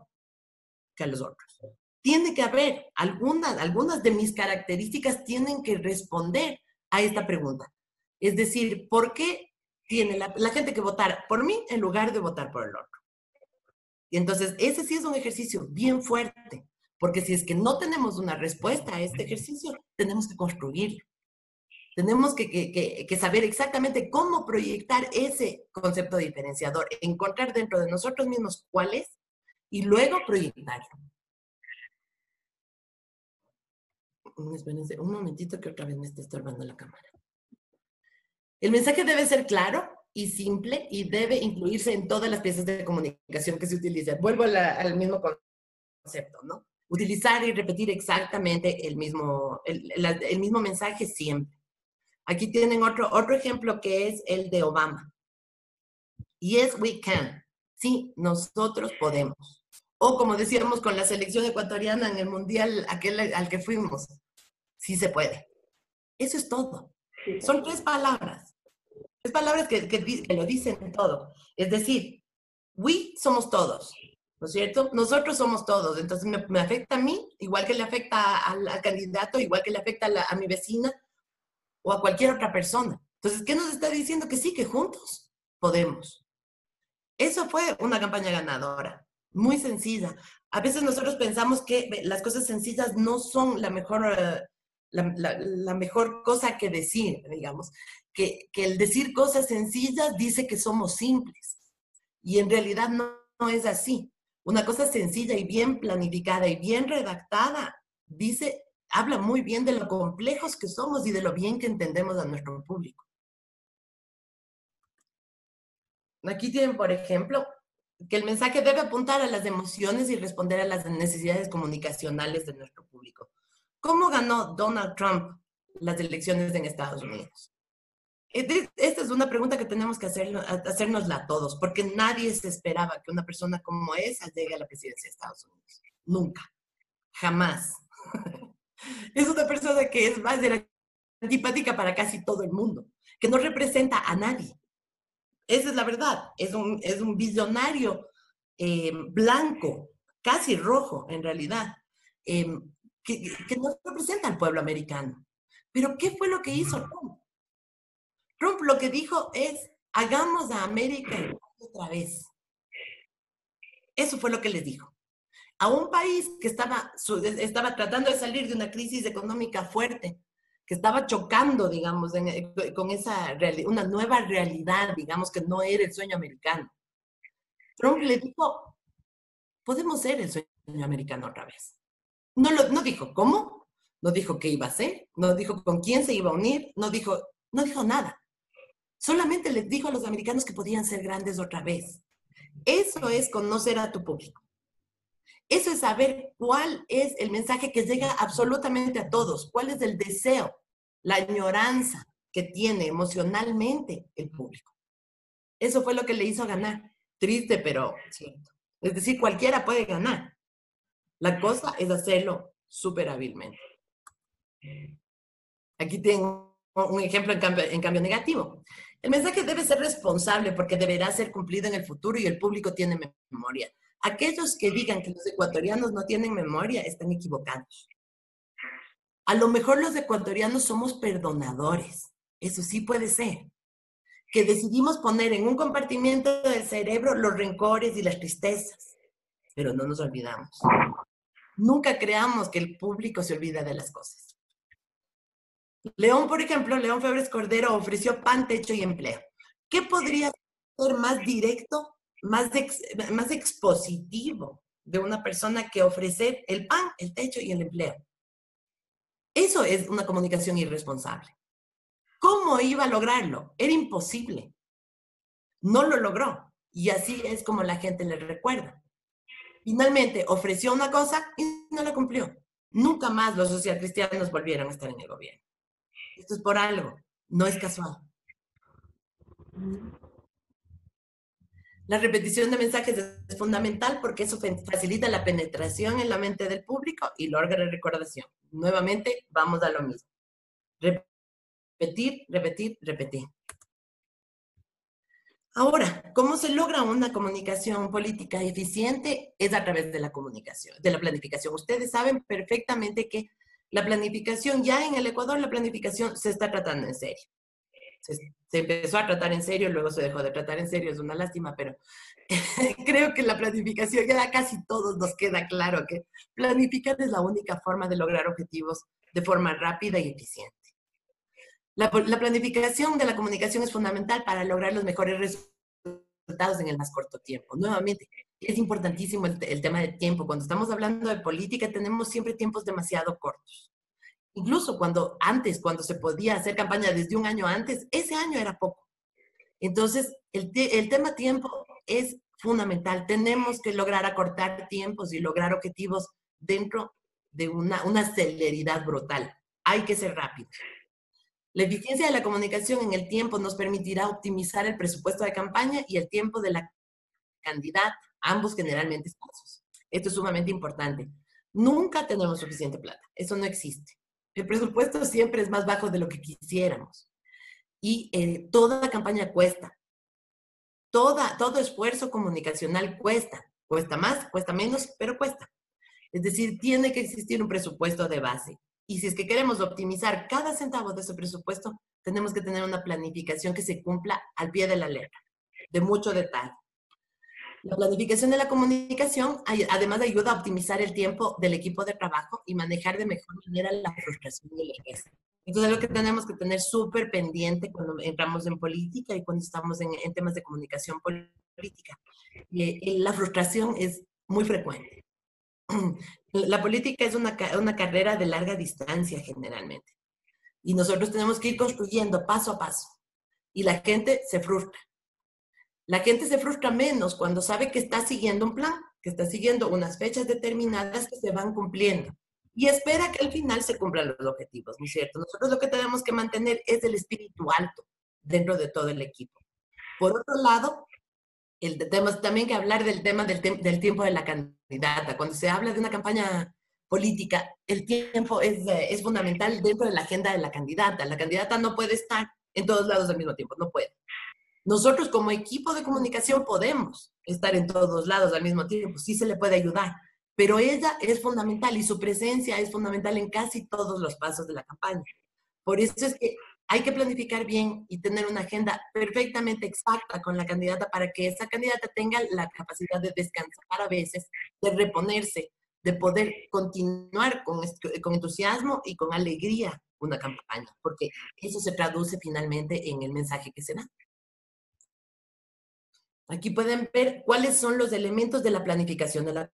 que a los otros? tiene que haber algunas, algunas de mis características tienen que responder a esta pregunta. Es decir, ¿por qué tiene la, gente que votar por mí en lugar de votar por el otro? Y entonces, ese sí es un ejercicio bien fuerte, porque si es que no tenemos una respuesta a este ejercicio, tenemos que construirlo. Tenemos que, saber exactamente cómo proyectar ese concepto diferenciador, encontrar dentro de nosotros mismos cuál es y luego proyectarlo. Un momentito que otra vez me está estorbando la cámara. El mensaje debe ser claro y simple y debe incluirse en todas las piezas de comunicación que se utilizan. Vuelvo al mismo concepto, ¿no? Utilizar y repetir exactamente el mismo, el mismo mensaje siempre. Aquí tienen otro, otro ejemplo que es el de Obama. Yes, we can. Sí, nosotros podemos. O como decíamos con la selección ecuatoriana en el mundial aquel al que fuimos, sí se puede. Eso es todo. Son tres palabras. Tres palabras que, que, lo dicen todo. Es decir, we somos todos, ¿no es cierto? Nosotros somos todos. Entonces me, afecta a mí, igual que le afecta al, candidato, igual que le afecta a mi vecina, o a cualquier otra persona. Entonces, ¿qué nos está diciendo? Que sí, que juntos podemos. Eso fue una campaña ganadora, muy sencilla. A veces nosotros pensamos que las cosas sencillas no son la mejor, eh, la, mejor cosa que decir, digamos, que, el decir cosas sencillas dice que somos simples. Y en realidad no, no es así. Una cosa sencilla y bien planificada y bien redactada dice habla muy bien de lo complejos que somos y de lo bien que entendemos a nuestro público. Aquí tienen, por ejemplo, que el mensaje debe apuntar a las emociones y responder a las necesidades comunicacionales de nuestro público. ¿Cómo ganó Donald Trump las elecciones en Estados Unidos? Esta es una pregunta que tenemos que hacer, hacernosla a todos, porque nadie se esperaba que una persona como esa llegue a la presidencia de Estados Unidos. Nunca. Jamás. Es una persona que es más de la antipática para casi todo el mundo, que no representa a nadie. Esa es la verdad. Es un, es un visionario eh, blanco, casi rojo en realidad, eh, que, que, no representa al pueblo americano. Pero ¿qué fue lo que hizo Trump? Trump lo que dijo es, hagamos a América otra vez. Eso fue lo que les dijo a un país que estaba, estaba tratando de salir de una crisis económica fuerte, que estaba chocando, digamos, eh, con esa una nueva realidad, digamos, que no era el sueño americano. Trump le dijo, podemos ser el sueño americano otra vez. No, lo, no dijo cómo, no dijo qué iba a hacer, no dijo con quién se iba a unir, no dijo, no dijo nada. Solamente les dijo a los americanos que podían ser grandes otra vez. Eso es conocer a tu público. Eso es saber cuál es el mensaje que llega absolutamente a todos, cuál es el deseo, la añoranza que tiene emocionalmente el público. Eso fue lo que le hizo ganar. Triste, pero cierto. Es decir, cualquiera puede ganar. La cosa es hacerlo súper hábilmente. Aquí tengo un ejemplo en cambio, en cambio negativo. El mensaje debe ser responsable porque deberá ser cumplido en el futuro y el público tiene memoria. Aquellos que digan que los ecuatorianos no tienen memoria están equivocados. A lo mejor los ecuatorianos somos perdonadores. Eso sí puede ser. Que decidimos poner en un compartimiento del cerebro los rencores y las tristezas. Pero no nos olvidamos. Nunca creamos que el público se olvida de las cosas. León, por ejemplo, León Febres Cordero ofreció pan, techo y empleo. ¿Qué podría ser más directo más, más expositivo de una persona que ofrecer el pan, el techo y el empleo. Eso es una comunicación irresponsable. ¿Cómo iba a lograrlo? Era imposible. No lo logró. Y así es como la gente le recuerda. Finalmente ofreció una cosa y no la cumplió. Nunca más los socialcristianos volvieron a estar en el gobierno. Esto es por algo, no es casual. La repetición de mensajes es fundamental porque eso facilita la penetración en la mente del público y logra recordación. Nuevamente, vamos a lo mismo. Repetir, repetir, repetir. Ahora, ¿cómo se logra una comunicación política eficiente? Es a través de la comunicación, de la planificación. Ustedes saben perfectamente que la planificación, ya en el Ecuador, la planificación se está tratando en serio. Se, empezó a tratar en serio, luego se dejó de tratar en serio, es una lástima, pero creo que la planificación, ya casi todos nos queda claro que planificar es la única forma de lograr objetivos de forma rápida y eficiente. La, planificación de la comunicación es fundamental para lograr los mejores resultados en el más corto tiempo. Nuevamente, es importantísimo el, el, tema del tiempo. Cuando estamos hablando de política, tenemos siempre tiempos demasiado cortos. Incluso cuando antes, cuando se podía hacer campaña desde un año antes, ese año era poco. Entonces, el, tema tiempo es fundamental. Tenemos que lograr acortar tiempos y lograr objetivos dentro de una, una celeridad brutal. Hay que ser rápidos. La eficiencia de la comunicación en el tiempo nos permitirá optimizar el presupuesto de campaña y el tiempo de la candidata, ambos generalmente escasos. Esto es sumamente importante. Nunca tenemos suficiente plata, eso no existe. El presupuesto siempre es más bajo de lo que quisiéramos. Y eh, toda campaña cuesta. Toda, todo esfuerzo comunicacional cuesta. Cuesta más, cuesta menos, pero cuesta. Es decir, tiene que existir un presupuesto de base. Y si es que queremos optimizar cada centavo de ese presupuesto, tenemos que tener una planificación que se cumpla al pie de la letra, de mucho detalle. La planificación de la comunicación además ayuda a optimizar el tiempo del equipo de trabajo y manejar de mejor manera la frustración y el estrés. Entonces es lo que tenemos que tener súper pendiente cuando entramos en política y cuando estamos en, temas de comunicación política. Y, la frustración es muy frecuente. La política es una, una carrera de larga distancia generalmente. Y nosotros tenemos que ir construyendo paso a paso. Y la gente se frustra. La gente se frustra menos cuando sabe que está siguiendo un plan, que está siguiendo unas fechas determinadas que se van cumpliendo. Y espera que al final se cumplan los objetivos, ¿no es cierto? Nosotros lo que tenemos que mantener es el espíritu alto dentro de todo el equipo. Por otro lado, el tenemos también que hablar del tema del, tiempo de la candidata. Cuando se habla de una campaña política, el tiempo es, es fundamental dentro de la agenda de la candidata. La candidata no puede estar en todos lados al mismo tiempo, no puede. Nosotros como equipo de comunicación podemos estar en todos lados al mismo tiempo, sí se le puede ayudar, pero ella es fundamental y su presencia es fundamental en casi todos los pasos de la campaña. Por eso es que hay que planificar bien y tener una agenda perfectamente exacta con la candidata para que esa candidata tenga la capacidad de descansar a veces, de reponerse, de poder continuar con, con entusiasmo y con alegría una campaña, porque eso se traduce finalmente en el mensaje que se da. Aquí pueden ver cuáles son los elementos de la planificación de la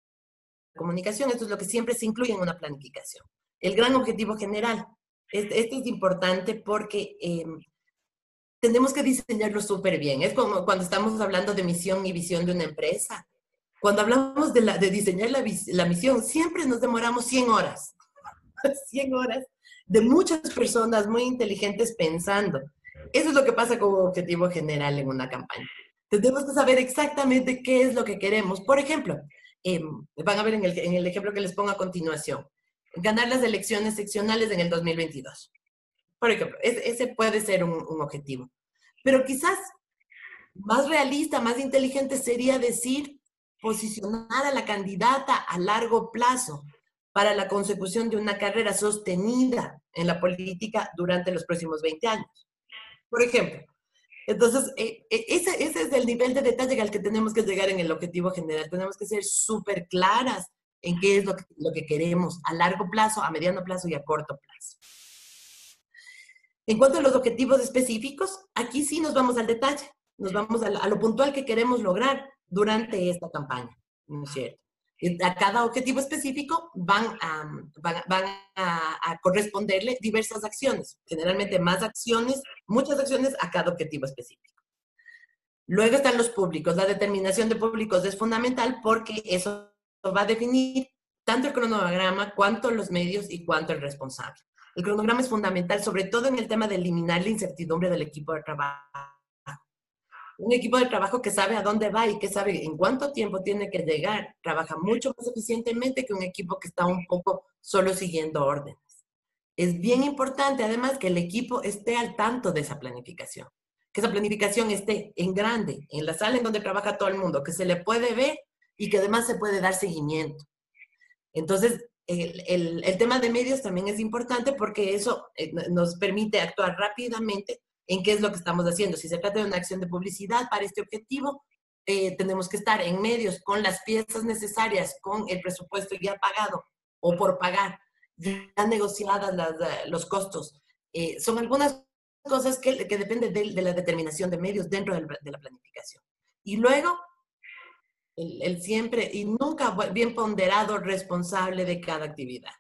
comunicación. Esto es lo que siempre se incluye en una planificación. El gran objetivo general, este, es importante porque em, tenemos que diseñarlo súper bien. Es como cuando estamos hablando de misión y visión de una empresa. Cuando hablamos de, la, de diseñar la, la misión, siempre nos demoramos 100 horas. 100 horas de muchas personas muy inteligentes pensando. Eso es lo que pasa como objetivo general en una campaña. Tenemos que saber exactamente qué es lo que queremos. Por ejemplo, em, van a ver en el, en el ejemplo que les pongo a continuación ganar las elecciones seccionales en el 2022. Por ejemplo, ese puede ser un, objetivo. Pero quizás más realista, más inteligente sería decir posicionar a la candidata a largo plazo para la consecución de una carrera sostenida en la política durante los próximos 20 años. Por ejemplo, entonces, eh, eh, ese, es el nivel de detalle al que tenemos que llegar en el objetivo general. Tenemos que ser súper claras en qué es lo que queremos a largo plazo, a mediano plazo y a corto plazo. En cuanto a los objetivos específicos, aquí sí nos vamos al detalle, nos vamos a, lo puntual que queremos lograr durante esta campaña, ¿no es cierto? A cada objetivo específico van a, van, van a, corresponderle diversas acciones, generalmente más acciones, muchas acciones a cada objetivo específico. Luego están los públicos. La determinación de públicos es fundamental porque eso va a definir tanto el cronograma, cuanto los medios y cuanto el responsable. El cronograma es fundamental, sobre todo en el tema de eliminar la incertidumbre del equipo de trabajo. Un equipo de trabajo que sabe a dónde va y que sabe en cuánto tiempo tiene que llegar, trabaja mucho más eficientemente que un equipo que está un poco solo siguiendo órdenes. Es bien importante, además, que el equipo esté al tanto de esa planificación que esa planificación esté en grande, en la sala en donde trabaja todo el mundo, que se le puede ver y que además se puede dar seguimiento. Entonces, el, el, tema de medios también es importante porque eso eh, nos permite actuar rápidamente en qué es lo que estamos haciendo. Si se trata de una acción de publicidad para este objetivo, eh, tenemos que estar en medios con las piezas necesarias, con el presupuesto ya pagado o por pagar, ya negociadas eh, los costos. son algunas cosas que, que dependen de, de, la determinación de medios dentro de la planificación. Y luego, el, siempre y nunca bien ponderado responsable de cada actividad.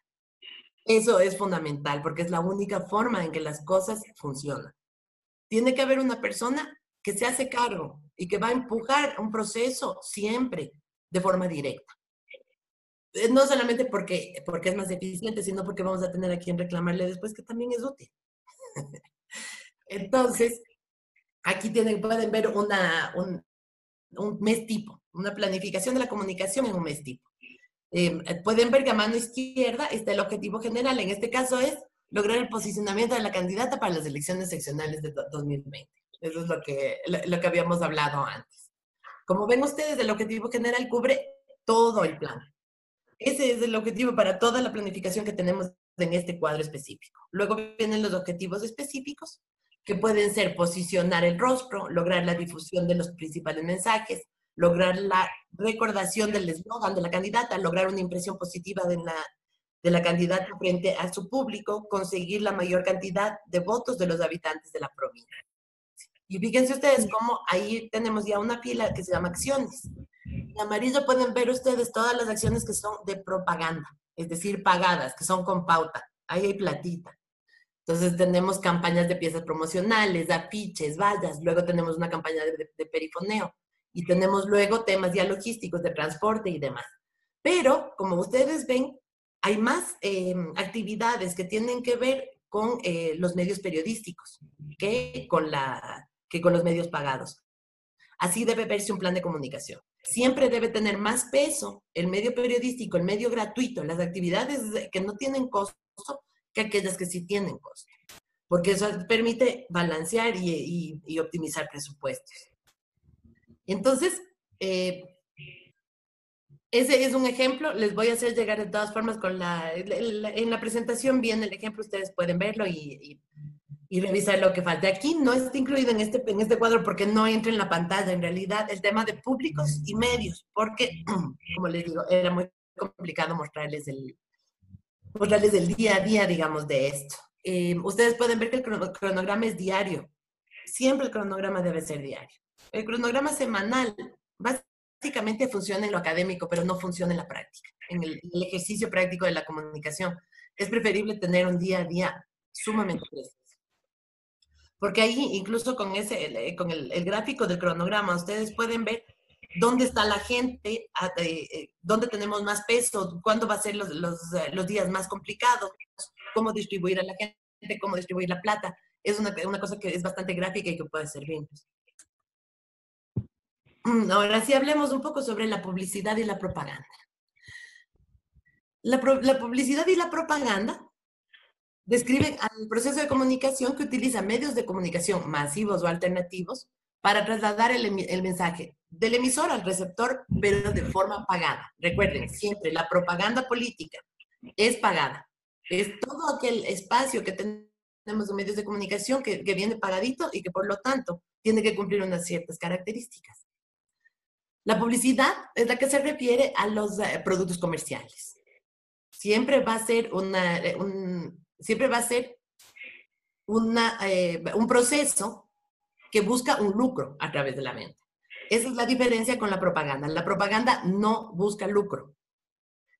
Eso es fundamental porque es la única forma en que las cosas funcionan. Tiene que haber una persona que se hace cargo y que va a empujar un proceso siempre de forma directa. Eh, no solamente porque, porque es más eficiente, sino porque vamos a tener a quien reclamarle después que también es útil. Entonces, aquí tienen, pueden ver una, un, un mes tipo, una planificación de la comunicación en un mes tipo. Em, eh, pueden ver que a mano izquierda está el objetivo general, en este caso es lograr el posicionamiento de la candidata para las elecciones seccionales de 2020. Eso es lo que, lo, que habíamos hablado antes. Como ven ustedes, el objetivo general cubre todo el plan. Ese es el objetivo para toda la planificación que tenemos en este cuadro específico. Luego vienen los objetivos específicos, que pueden ser posicionar el rostro, lograr la difusión de los principales mensajes, lograr la recordación del eslogan de la candidata, lograr una impresión positiva de la, de la candidata frente a su público, conseguir la mayor cantidad de votos de los habitantes de la provincia. Y fíjense ustedes cómo ahí tenemos ya una fila que se llama acciones. En amarillo pueden ver ustedes todas las acciones que son de propaganda, es decir, pagadas, que son con pauta. Ahí hay platita. Entonces tenemos campañas de piezas promocionales, afiches, vallas, luego tenemos una campaña de, perifoneo y tenemos luego temas ya logísticos de transporte y demás. Pero, como ustedes ven, hay más em, actividades que tienen que ver con eh, los medios periodísticos que con, la, que con los medios pagados. Así debe verse un plan de comunicación. Siempre debe tener más peso el medio periodístico, el medio gratuito, las actividades que no tienen costo que aquellas que sí tienen costo, porque eso permite balancear y, y, optimizar presupuestos. Entonces, eh, ese es un ejemplo, les voy a hacer llegar de todas formas con la, en la presentación viene el ejemplo, ustedes pueden verlo y, y, revisar lo que falta. Aquí no está incluido en este, en este cuadro porque no entra en la pantalla, en realidad, el tema de públicos y medios, porque, como les digo, era muy complicado mostrarles el, mostrarles el día a día, digamos, de esto. Eh, ustedes pueden ver que el cronograma es diario. Siempre el cronograma debe ser diario. El cronograma semanal básicamente funciona en lo académico, pero no funciona en la práctica, en el, ejercicio práctico de la comunicación. Es preferible tener un día a día sumamente preciso. Porque ahí, incluso con, ese, con el, el gráfico del cronograma, ustedes pueden ver dónde está la gente, eh, eh, dónde tenemos más peso, cuándo va a ser los, eh, los, días más complicados, cómo distribuir a la gente, cómo distribuir la plata. Es una, una cosa que es bastante gráfica y que puede servir. Mm, ahora sí hablemos un poco sobre la publicidad y la propaganda. La, la publicidad y la propaganda describen al proceso de comunicación que utiliza medios de comunicación masivos o alternativos para trasladar el, el, mensaje del emisor al receptor, pero de forma pagada. Recuerden, siempre la propaganda política es pagada. Es todo aquel espacio que tenemos en medios de comunicación que viene pagadito y que por lo tanto tiene que cumplir unas ciertas características. La publicidad es la que se refiere a los eh, productos comerciales. Siempre va a ser, eh, un, siempre va a ser eh, un proceso que busca un lucro a través de la venta. Esa es la diferencia con la propaganda. La propaganda no busca lucro.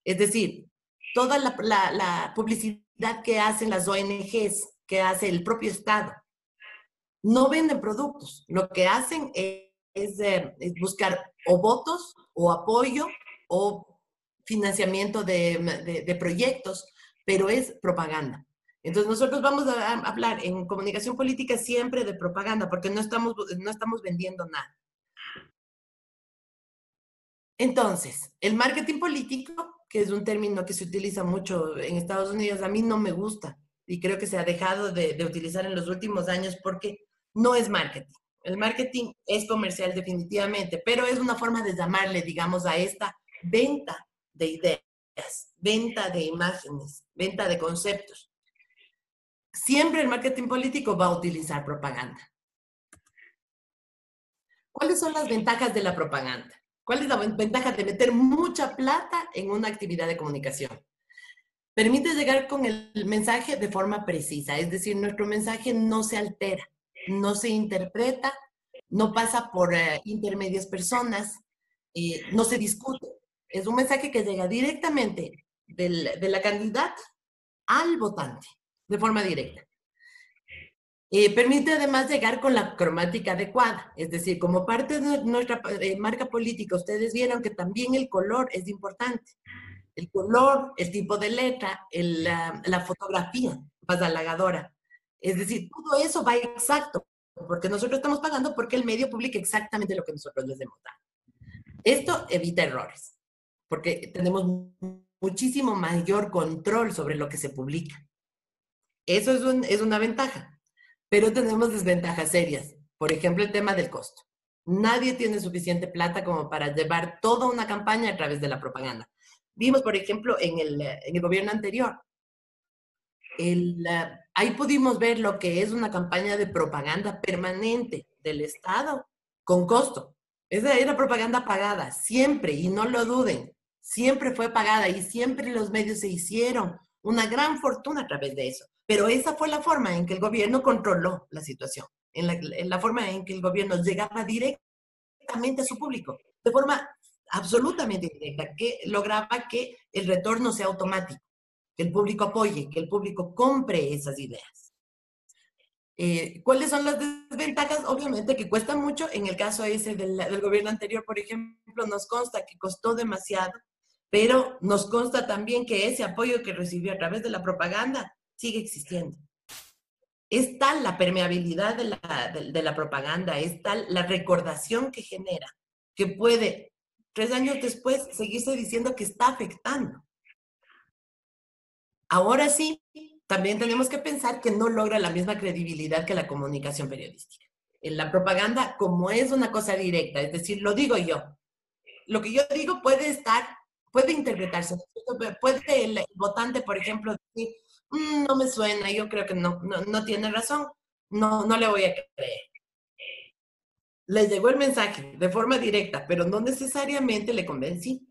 Es decir, toda la, publicidad que hacen las ONGs, que hace el propio Estado, no venden productos. Lo que hacen es, buscar o votos o apoyo o financiamiento de proyectos, pero es propaganda. Entonces nosotros vamos a hablar en comunicación política siempre de propaganda, porque no estamos, no estamos vendiendo nada. Entonces, el marketing político, que es un término que se utiliza mucho en Estados Unidos, a mí no me gusta y creo que se ha dejado de, utilizar en los últimos años porque no es marketing. El marketing es comercial definitivamente, pero es una forma de llamarle, digamos, a esta venta de ideas, venta de imágenes, venta de conceptos. Siempre el marketing político va a utilizar propaganda. ¿Cuáles son las ventajas de la propaganda? ¿Cuál es la ventaja de meter mucha plata en una actividad de comunicación? Permite llegar con el mensaje de forma precisa, es decir, nuestro mensaje no se altera, no se interpreta, no pasa por eh, intermedias personas, eh, no se discute. Es un mensaje que llega directamente de la candidata al votante, de forma directa. Eh, permite además llegar con la cromática adecuada, es decir, como parte de nuestra eh, marca política, ustedes vieron que también el color es importante. El color, el tipo de letra, la, la, fotografía más halagadora. Es decir, todo eso va exacto, porque nosotros estamos pagando porque el medio publica exactamente lo que nosotros les demos. Esto evita errores, porque tenemos muchísimo mayor control sobre lo que se publica. Eso es, es una ventaja pero tenemos desventajas serias. Por ejemplo, el tema del costo. Nadie tiene suficiente plata como para llevar toda una campaña a través de la propaganda. Vimos, por ejemplo, en el, gobierno anterior, ahí pudimos ver lo que es una campaña de propaganda permanente del Estado con costo. Esa era propaganda pagada, siempre, y no lo duden, siempre fue pagada y siempre los medios se hicieron una gran fortuna a través de eso. Pero esa fue la forma en que el gobierno controló la situación, en la, forma en que el gobierno llegaba directamente a su público, de forma absolutamente directa, que lograba que el retorno sea automático, que el público apoye, que el público compre esas ideas. Eh, ¿Cuáles son las desventajas? Obviamente que cuesta mucho. En el caso ese del, del, gobierno anterior, por ejemplo, nos consta que costó demasiado, pero nos consta también que ese apoyo que recibió a través de la propaganda sigue existiendo. Es tal la permeabilidad de la, de, la propaganda, es tal la recordación que genera, que puede, tres años después, seguirse diciendo que está afectando. Ahora sí, también tenemos que pensar que no logra la misma credibilidad que la comunicación periodística. En la propaganda, como es una cosa directa, es decir, lo digo yo. Lo que yo digo puede estar, puede interpretarse. Puede el votante, por ejemplo, decir, Mm, no me suena, yo creo que no, no, tiene razón, no, no le voy a creer. Le llegó el mensaje de forma directa, pero no necesariamente le convencí.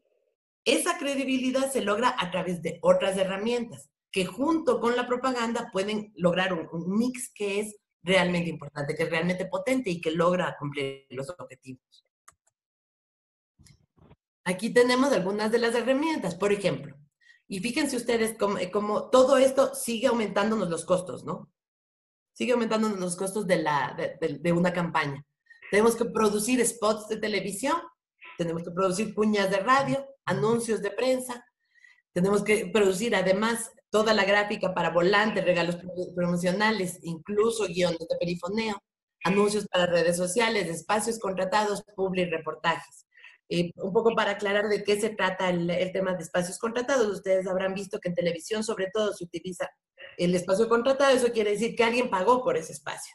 Esa credibilidad se logra a través de otras herramientas que junto con la propaganda pueden lograr un, mix que es realmente importante, que es realmente potente y que logra cumplir los objetivos. Aquí tenemos algunas de las herramientas. Por ejemplo, y fíjense ustedes eh, cómo, todo esto sigue aumentándonos los costos, ¿no? Sigue aumentándonos los costos de, la, de, una campaña. Tenemos que producir spots de televisión, tenemos que producir cuñas de radio, anuncios de prensa, tenemos que producir además toda la gráfica para volantes, regalos promocionales, incluso guiones de perifoneo, anuncios para redes sociales, espacios contratados, public reportajes. Eh, un poco para aclarar de qué se trata el, tema de espacios contratados. Ustedes habrán visto que en televisión sobre todo se utiliza el espacio contratado, eso quiere decir que alguien pagó por ese espacio.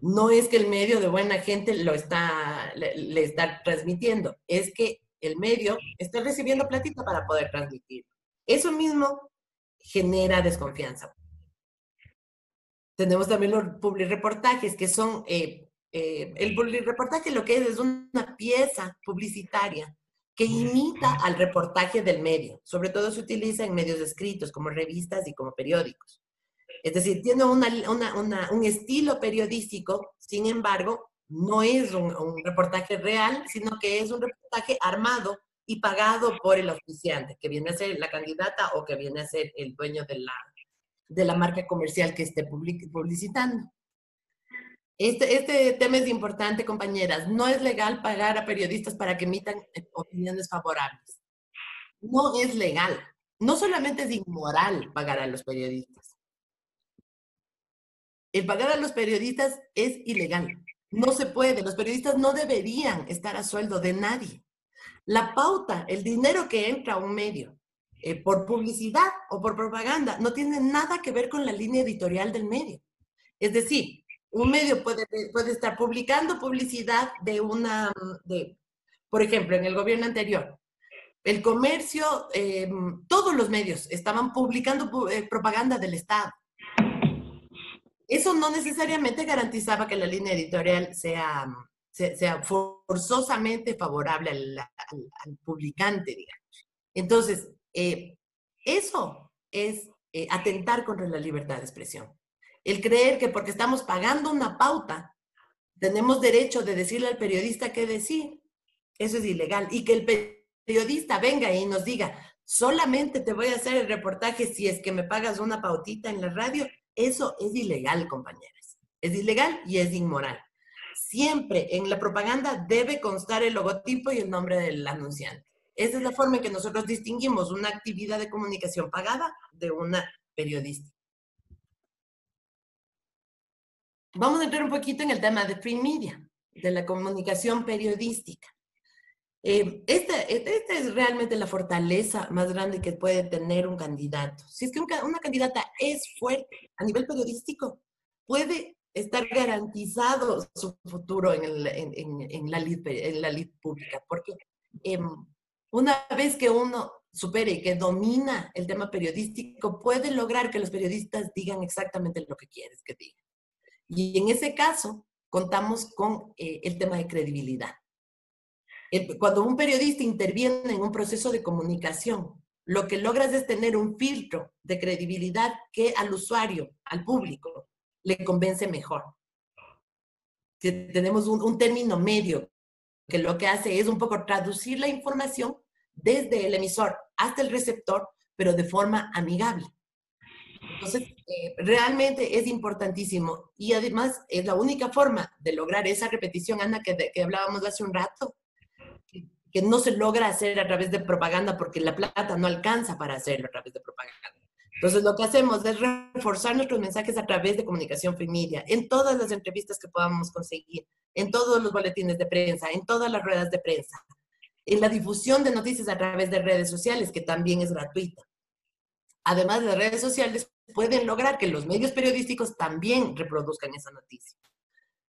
No es que el medio de buena gente lo está, le, está transmitiendo, es que el medio está recibiendo platita para poder transmitir. Eso mismo genera desconfianza. Tenemos también los public reportajes, que son eh, eh, el reportaje lo que es es una pieza publicitaria que imita al reportaje del medio. Sobre todo se utiliza en medios escritos, como revistas y como periódicos. Es decir, tiene un estilo periodístico, sin embargo, no es un, reportaje real, sino que es un reportaje armado y pagado por el oficiante, que viene a ser la candidata o que viene a ser el dueño de la, de la marca comercial que esté publicitando. Este, este tema es importante, compañeras. No es legal pagar a periodistas para que emitan eh, opiniones favorables. No es legal. No solamente es inmoral pagar a los periodistas. El pagar a los periodistas es ilegal. No se puede. Los periodistas no deberían estar a sueldo de nadie. La pauta, el dinero que entra a un medio eh, por publicidad o por propaganda, no tiene nada que ver con la línea editorial del medio. Es decir, un medio puede, puede estar publicando publicidad de una, de, por ejemplo, en el gobierno anterior, el comercio, em, todos los medios estaban publicando eh, propaganda del Estado. Eso no necesariamente garantizaba que la línea editorial sea, sea, forzosamente favorable al, publicante. Entonces, eh, eso es eh, atentar contra la libertad de expresión. El creer que porque estamos pagando una pauta, tenemos derecho de decirle al periodista qué decir, eso es ilegal. Y que el periodista venga y nos diga, solamente te voy a hacer el reportaje si es que me pagas una pautita en la radio, eso es ilegal, compañeras. Es ilegal y es inmoral. Siempre en la propaganda debe constar el logotipo y el nombre del anunciante. Esa es la forma en que nosotros distinguimos una actividad de comunicación pagada de una periodística. Vamos a entrar un poquito en el tema de free media, de la comunicación periodística. Eh, esta, es realmente la fortaleza más grande que puede tener un candidato. Si es que una candidata es fuerte a nivel periodístico, puede estar garantizado su futuro en, la, lid, pública, porque em, una vez que uno supere y que domina el tema periodístico, puede lograr que los periodistas digan exactamente lo que quieres que digan. Y en ese caso, contamos con eh, el tema de credibilidad. Cuando un periodista interviene en un proceso de comunicación, lo que logras es tener un filtro de credibilidad que al usuario, al público, le convence mejor. Tenemos un, un término medio que lo que hace es un poco traducir la información desde el emisor hasta el receptor, pero de forma amigable. Entonces, eh, realmente es importantísimo y además es la única forma de lograr esa repetición, Ana, que, que hablábamos hace un rato, que, no se logra hacer a través de propaganda porque la plata no alcanza para hacerlo a través de propaganda. Entonces, lo que hacemos es reforzar nuestros mensajes a través de comunicación free media, en todas las entrevistas que podamos conseguir, en todos los boletines de prensa, en todas las ruedas de prensa, en la difusión de noticias a través de redes sociales, que también es gratuita. Además, las redes sociales pueden lograr que los medios periodísticos también reproduzcan esa noticia.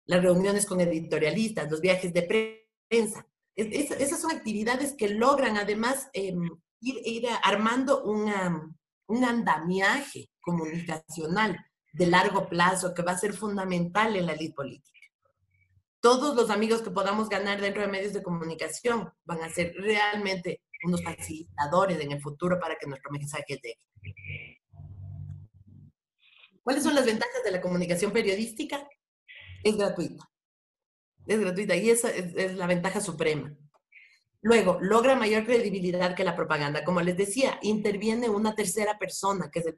Las reuniones con editorialistas, los viajes de prensa, esas son actividades que logran además em, ir, armando un andamiaje comunicacional de largo plazo que va a ser fundamental en la ley política todos los amigos que podamos ganar dentro de medios de comunicación van a ser realmente unos facilitadores en el futuro para que nuestro mensaje llegue. ¿Cuáles son las ventajas de la comunicación periodística? Es gratuita. Es gratuita y esa es, la ventaja suprema. Luego, logra mayor credibilidad que la propaganda. Como les decía, interviene una tercera persona, que es el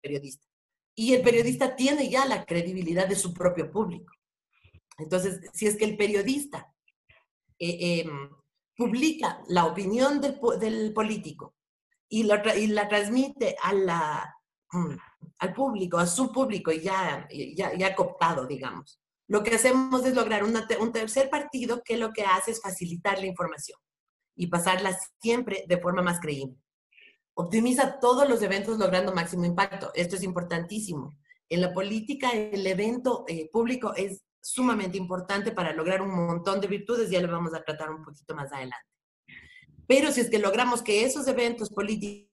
periodista. Y el periodista tiene ya la credibilidad de su propio público. Entonces, si es que el periodista eh, em, publica la opinión del, político y la, transmite a la, mm, al público, a su público ya, ya, ya cooptado, digamos, lo que hacemos es lograr un tercer partido que lo que hace es facilitar la información y pasarla siempre de forma más creíble. Optimiza todos los eventos logrando máximo impacto. Esto es importantísimo. En la política, el evento eh, público es sumamente importante para lograr un montón de virtudes, ya lo vamos a tratar un poquito más adelante. Pero si es que logramos que esos eventos políticos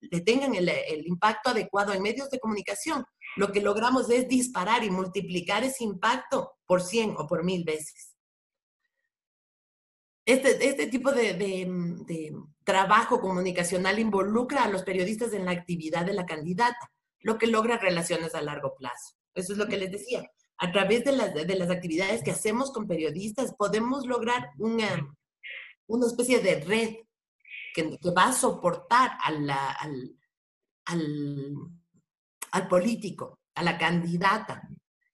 le tengan el, impacto adecuado en medios de comunicación, lo que logramos es disparar y multiplicar ese impacto por 100 o por mil veces. Este, este tipo de, de, trabajo comunicacional involucra a los periodistas en la actividad de la candidata, lo que logra relaciones a largo plazo. Eso es lo que les decía a través de las, de las actividades que hacemos con periodistas, podemos lograr una, una especie de red que, que va a soportar al, al, al político, a la candidata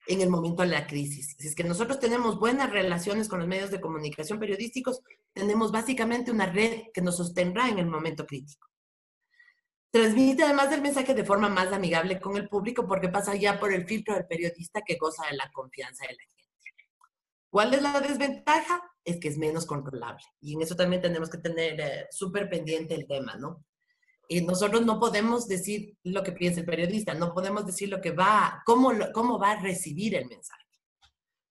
en el momento de la crisis. Si es que nosotros tenemos buenas relaciones con los medios de comunicación periodísticos, tenemos básicamente una red que nos sostendrá en el momento crítico. Transmite además el mensaje de forma más amigable con el público porque pasa ya por el filtro del periodista que goza de la confianza de la gente. ¿Cuál es la desventaja? Es que es menos controlable. Y en eso también tenemos que tener eh, súper pendiente el tema, ¿no? Eh, nosotros no podemos decir lo que piensa el periodista, no podemos decir lo que va, cómo, cómo va a recibir el mensaje.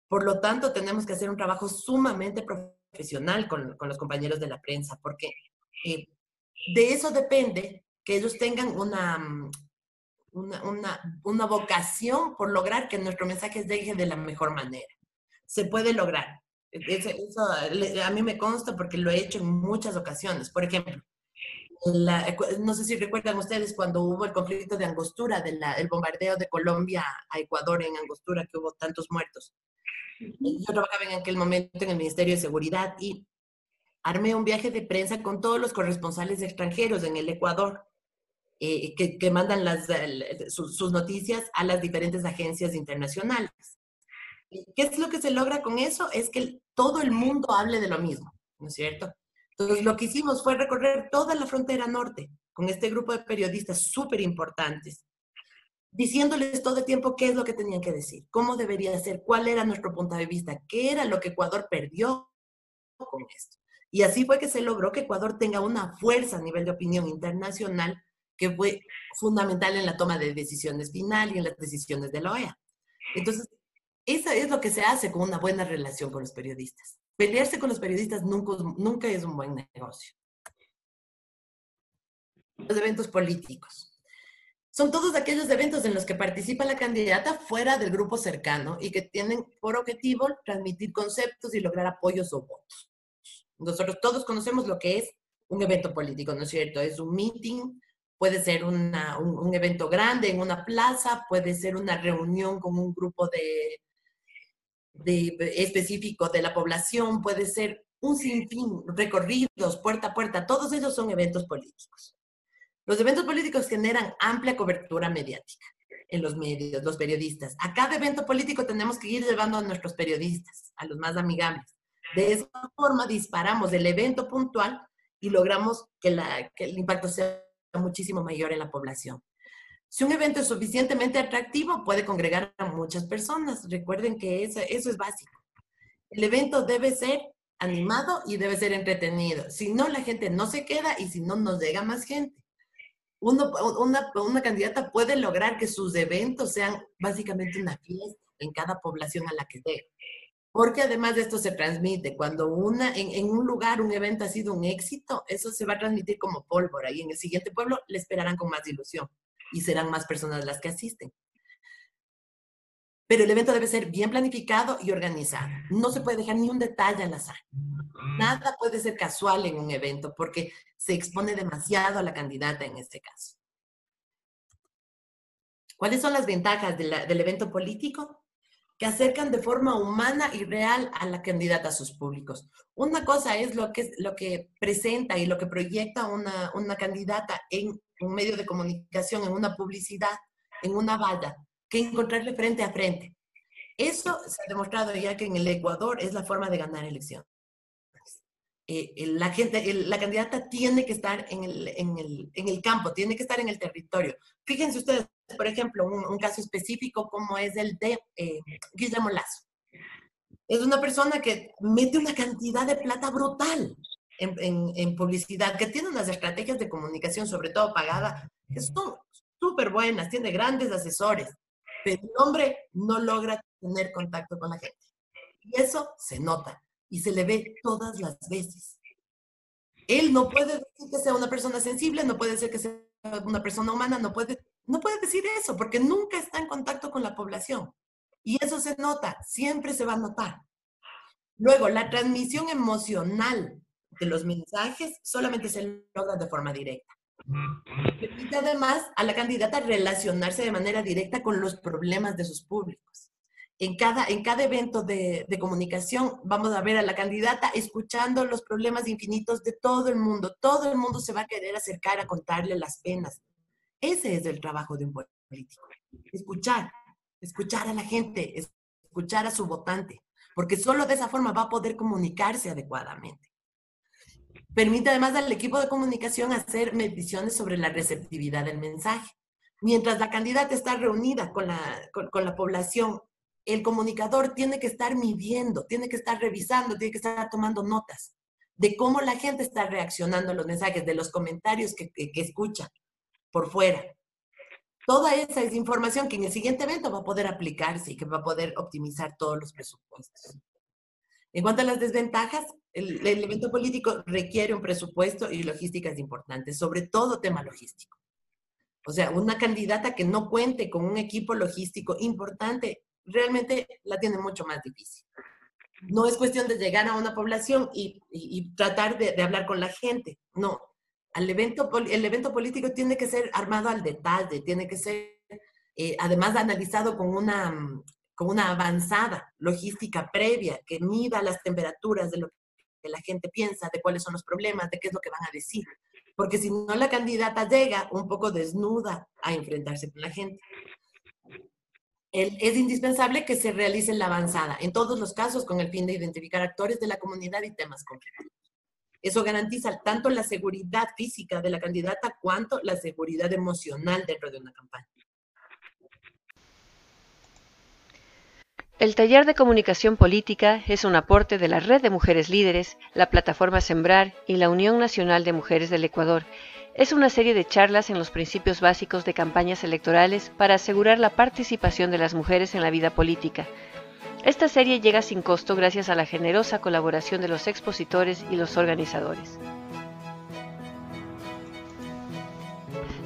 Por lo tanto, tenemos que hacer un trabajo sumamente profesional con, con los compañeros de la prensa, porque eh, de eso depende que ellos tengan una, una, una, una, vocación por lograr que nuestro mensaje llegue de la mejor manera. Se puede lograr. Eso, eso, a mí me consta porque lo he hecho en muchas ocasiones. Por ejemplo, la, no sé si recuerdan ustedes cuando hubo el conflicto de Angostura, del bombardeo de Colombia a Ecuador en Angostura, que hubo tantos muertos. Yo trabajaba en aquel momento en el Ministerio de Seguridad y armé un viaje de prensa con todos los corresponsales extranjeros en el Ecuador, eh, que, que, mandan las, sus, sus, noticias a las diferentes agencias internacionales. ¿Qué es lo que se logra con eso? Es que todo el mundo hable de lo mismo, ¿no es cierto? Entonces, lo que hicimos fue recorrer toda la frontera norte con este grupo de periodistas súper importantes, diciéndoles todo el tiempo qué es lo que tenían que decir, cómo debería ser, cuál era nuestro punto de vista, qué era lo que Ecuador perdió con esto. Y así fue que se logró que Ecuador tenga una fuerza a nivel de opinión internacional que fue fundamental en la toma de decisiones final y en las decisiones de la OEA. Entonces, eso es lo que se hace con una buena relación con los periodistas. Pelearse con los periodistas nunca, nunca es un buen negocio. Los eventos políticos. Son todos aquellos eventos en los que participa la candidata fuera del grupo cercano y que tienen por objetivo transmitir conceptos y lograr apoyos o votos. Nosotros todos conocemos lo que es un evento político, ¿no es cierto? Es un meeting, puede ser una, un, un, evento grande en una plaza, puede ser una reunión con un grupo de, de, específico de la población, puede ser un sinfín, recorridos, puerta a puerta, todos ellos son eventos políticos. Los eventos políticos generan amplia cobertura mediática en los medios, los periodistas. A cada evento político tenemos que ir llevando a nuestros periodistas, a los más amigables. De esa forma disparamos el evento puntual y logramos que, el impacto sea muchísimo mayor en la población. Si un evento es suficientemente atractivo, puede congregar a muchas personas. Recuerden que eso, eso es básico. El evento debe ser animado y debe ser entretenido. Si no, la gente no se queda y si no, nos llega más gente. Uno, una, una candidata puede lograr que sus eventos sean básicamente una fiesta en cada población a la que llegue. Porque además de esto se transmite, cuando una, en, en, un lugar un evento ha sido un éxito, eso se va a transmitir como pólvora y en el siguiente pueblo le esperarán con más ilusión y serán más personas las que asisten. Pero el evento debe ser bien planificado y organizado. No se puede dejar ni un detalle al azar. Nada puede ser casual en un evento porque se expone demasiado a la candidata en este caso. ¿Cuáles son las ventajas de la, del evento político? Que acercan de forma humana y real a la candidata a sus públicos. Una cosa es lo que, lo que presenta y lo que proyecta una, una candidata en un medio de comunicación, en una publicidad, en una valla, que encontrarle frente a frente. Eso se ha demostrado ya que en el Ecuador es la forma de ganar elecciones. Eh, la gente, la candidata tiene que estar en el, en, el, en el campo, tiene que estar en el territorio. Fíjense ustedes, por ejemplo, un, un caso específico como es el de eh, Guillermo Lazo. Es una persona que mete una cantidad de plata brutal en, en, en, publicidad, que tiene unas estrategias de comunicación, sobre todo pagada, que son súper buenas, tiene grandes asesores, pero el hombre no logra tener contacto con la gente. Y eso se nota y se le ve todas las veces. Él no puede decir que sea una persona sensible, no puede ser que sea una persona humana, no puede no puede decir eso porque nunca está en contacto con la población. Y eso se nota, siempre se va a notar. Luego, la transmisión emocional de los mensajes solamente se logra de forma directa. Permite además a la candidata relacionarse de manera directa con los problemas de sus públicos. En cada, en cada evento de, de comunicación vamos a ver a la candidata escuchando los problemas infinitos de todo el mundo. Todo el mundo se va a querer acercar a contarle las penas, ese es el trabajo de un político. Escuchar, escuchar a la gente, escuchar a su votante, porque solo de esa forma va a poder comunicarse adecuadamente. Permite además al equipo de comunicación hacer mediciones sobre la receptividad del mensaje. Mientras la candidata está reunida con la, con, con la población, el comunicador tiene que estar midiendo, tiene que estar revisando, tiene que estar tomando notas de cómo la gente está reaccionando a los mensajes, de los comentarios que, escucha por fuera. Toda esa es información que en el siguiente evento va a poder aplicarse y que va a poder optimizar todos los presupuestos. En cuanto a las desventajas, el, el, evento político requiere un presupuesto y logística es importante, sobre todo tema logístico. O sea, una candidata que no cuente con un equipo logístico importante, realmente la tiene mucho más difícil. No es cuestión de llegar a una población y, tratar de, hablar con la gente. No, el evento, el evento político tiene que ser armado al detalle, tiene que ser eh, además analizado con una, con una avanzada logística previa que mida las temperaturas de lo que la gente piensa, de cuáles son los problemas, de qué es lo que van a decir. Porque si no, la candidata llega un poco desnuda a enfrentarse con la gente es indispensable que se realice la avanzada, en todos los casos con el fin de identificar actores de la comunidad y temas concretos. Eso garantiza tanto la seguridad física de la candidata cuanto la seguridad emocional dentro de una campaña. El taller de comunicación política es un aporte de la Red de Mujeres Líderes, la plataforma Sembrar y la Unión Nacional de Mujeres del Ecuador es una serie de charlas en los principios básicos de campañas electorales para asegurar la participación de las mujeres en la vida política. Esta serie llega sin costo gracias a la generosa colaboración de los expositores y los organizadores.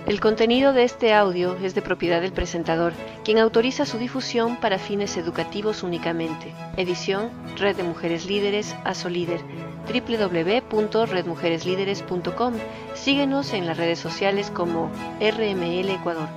El contenido de este audio es de propiedad del presentador, quien autoriza su difusión para fines educativos únicamente. Edición Red de Mujeres Líderes, ASOLíder, www.redmujereslíderes.com. Síguenos en las redes sociales como RML Ecuador.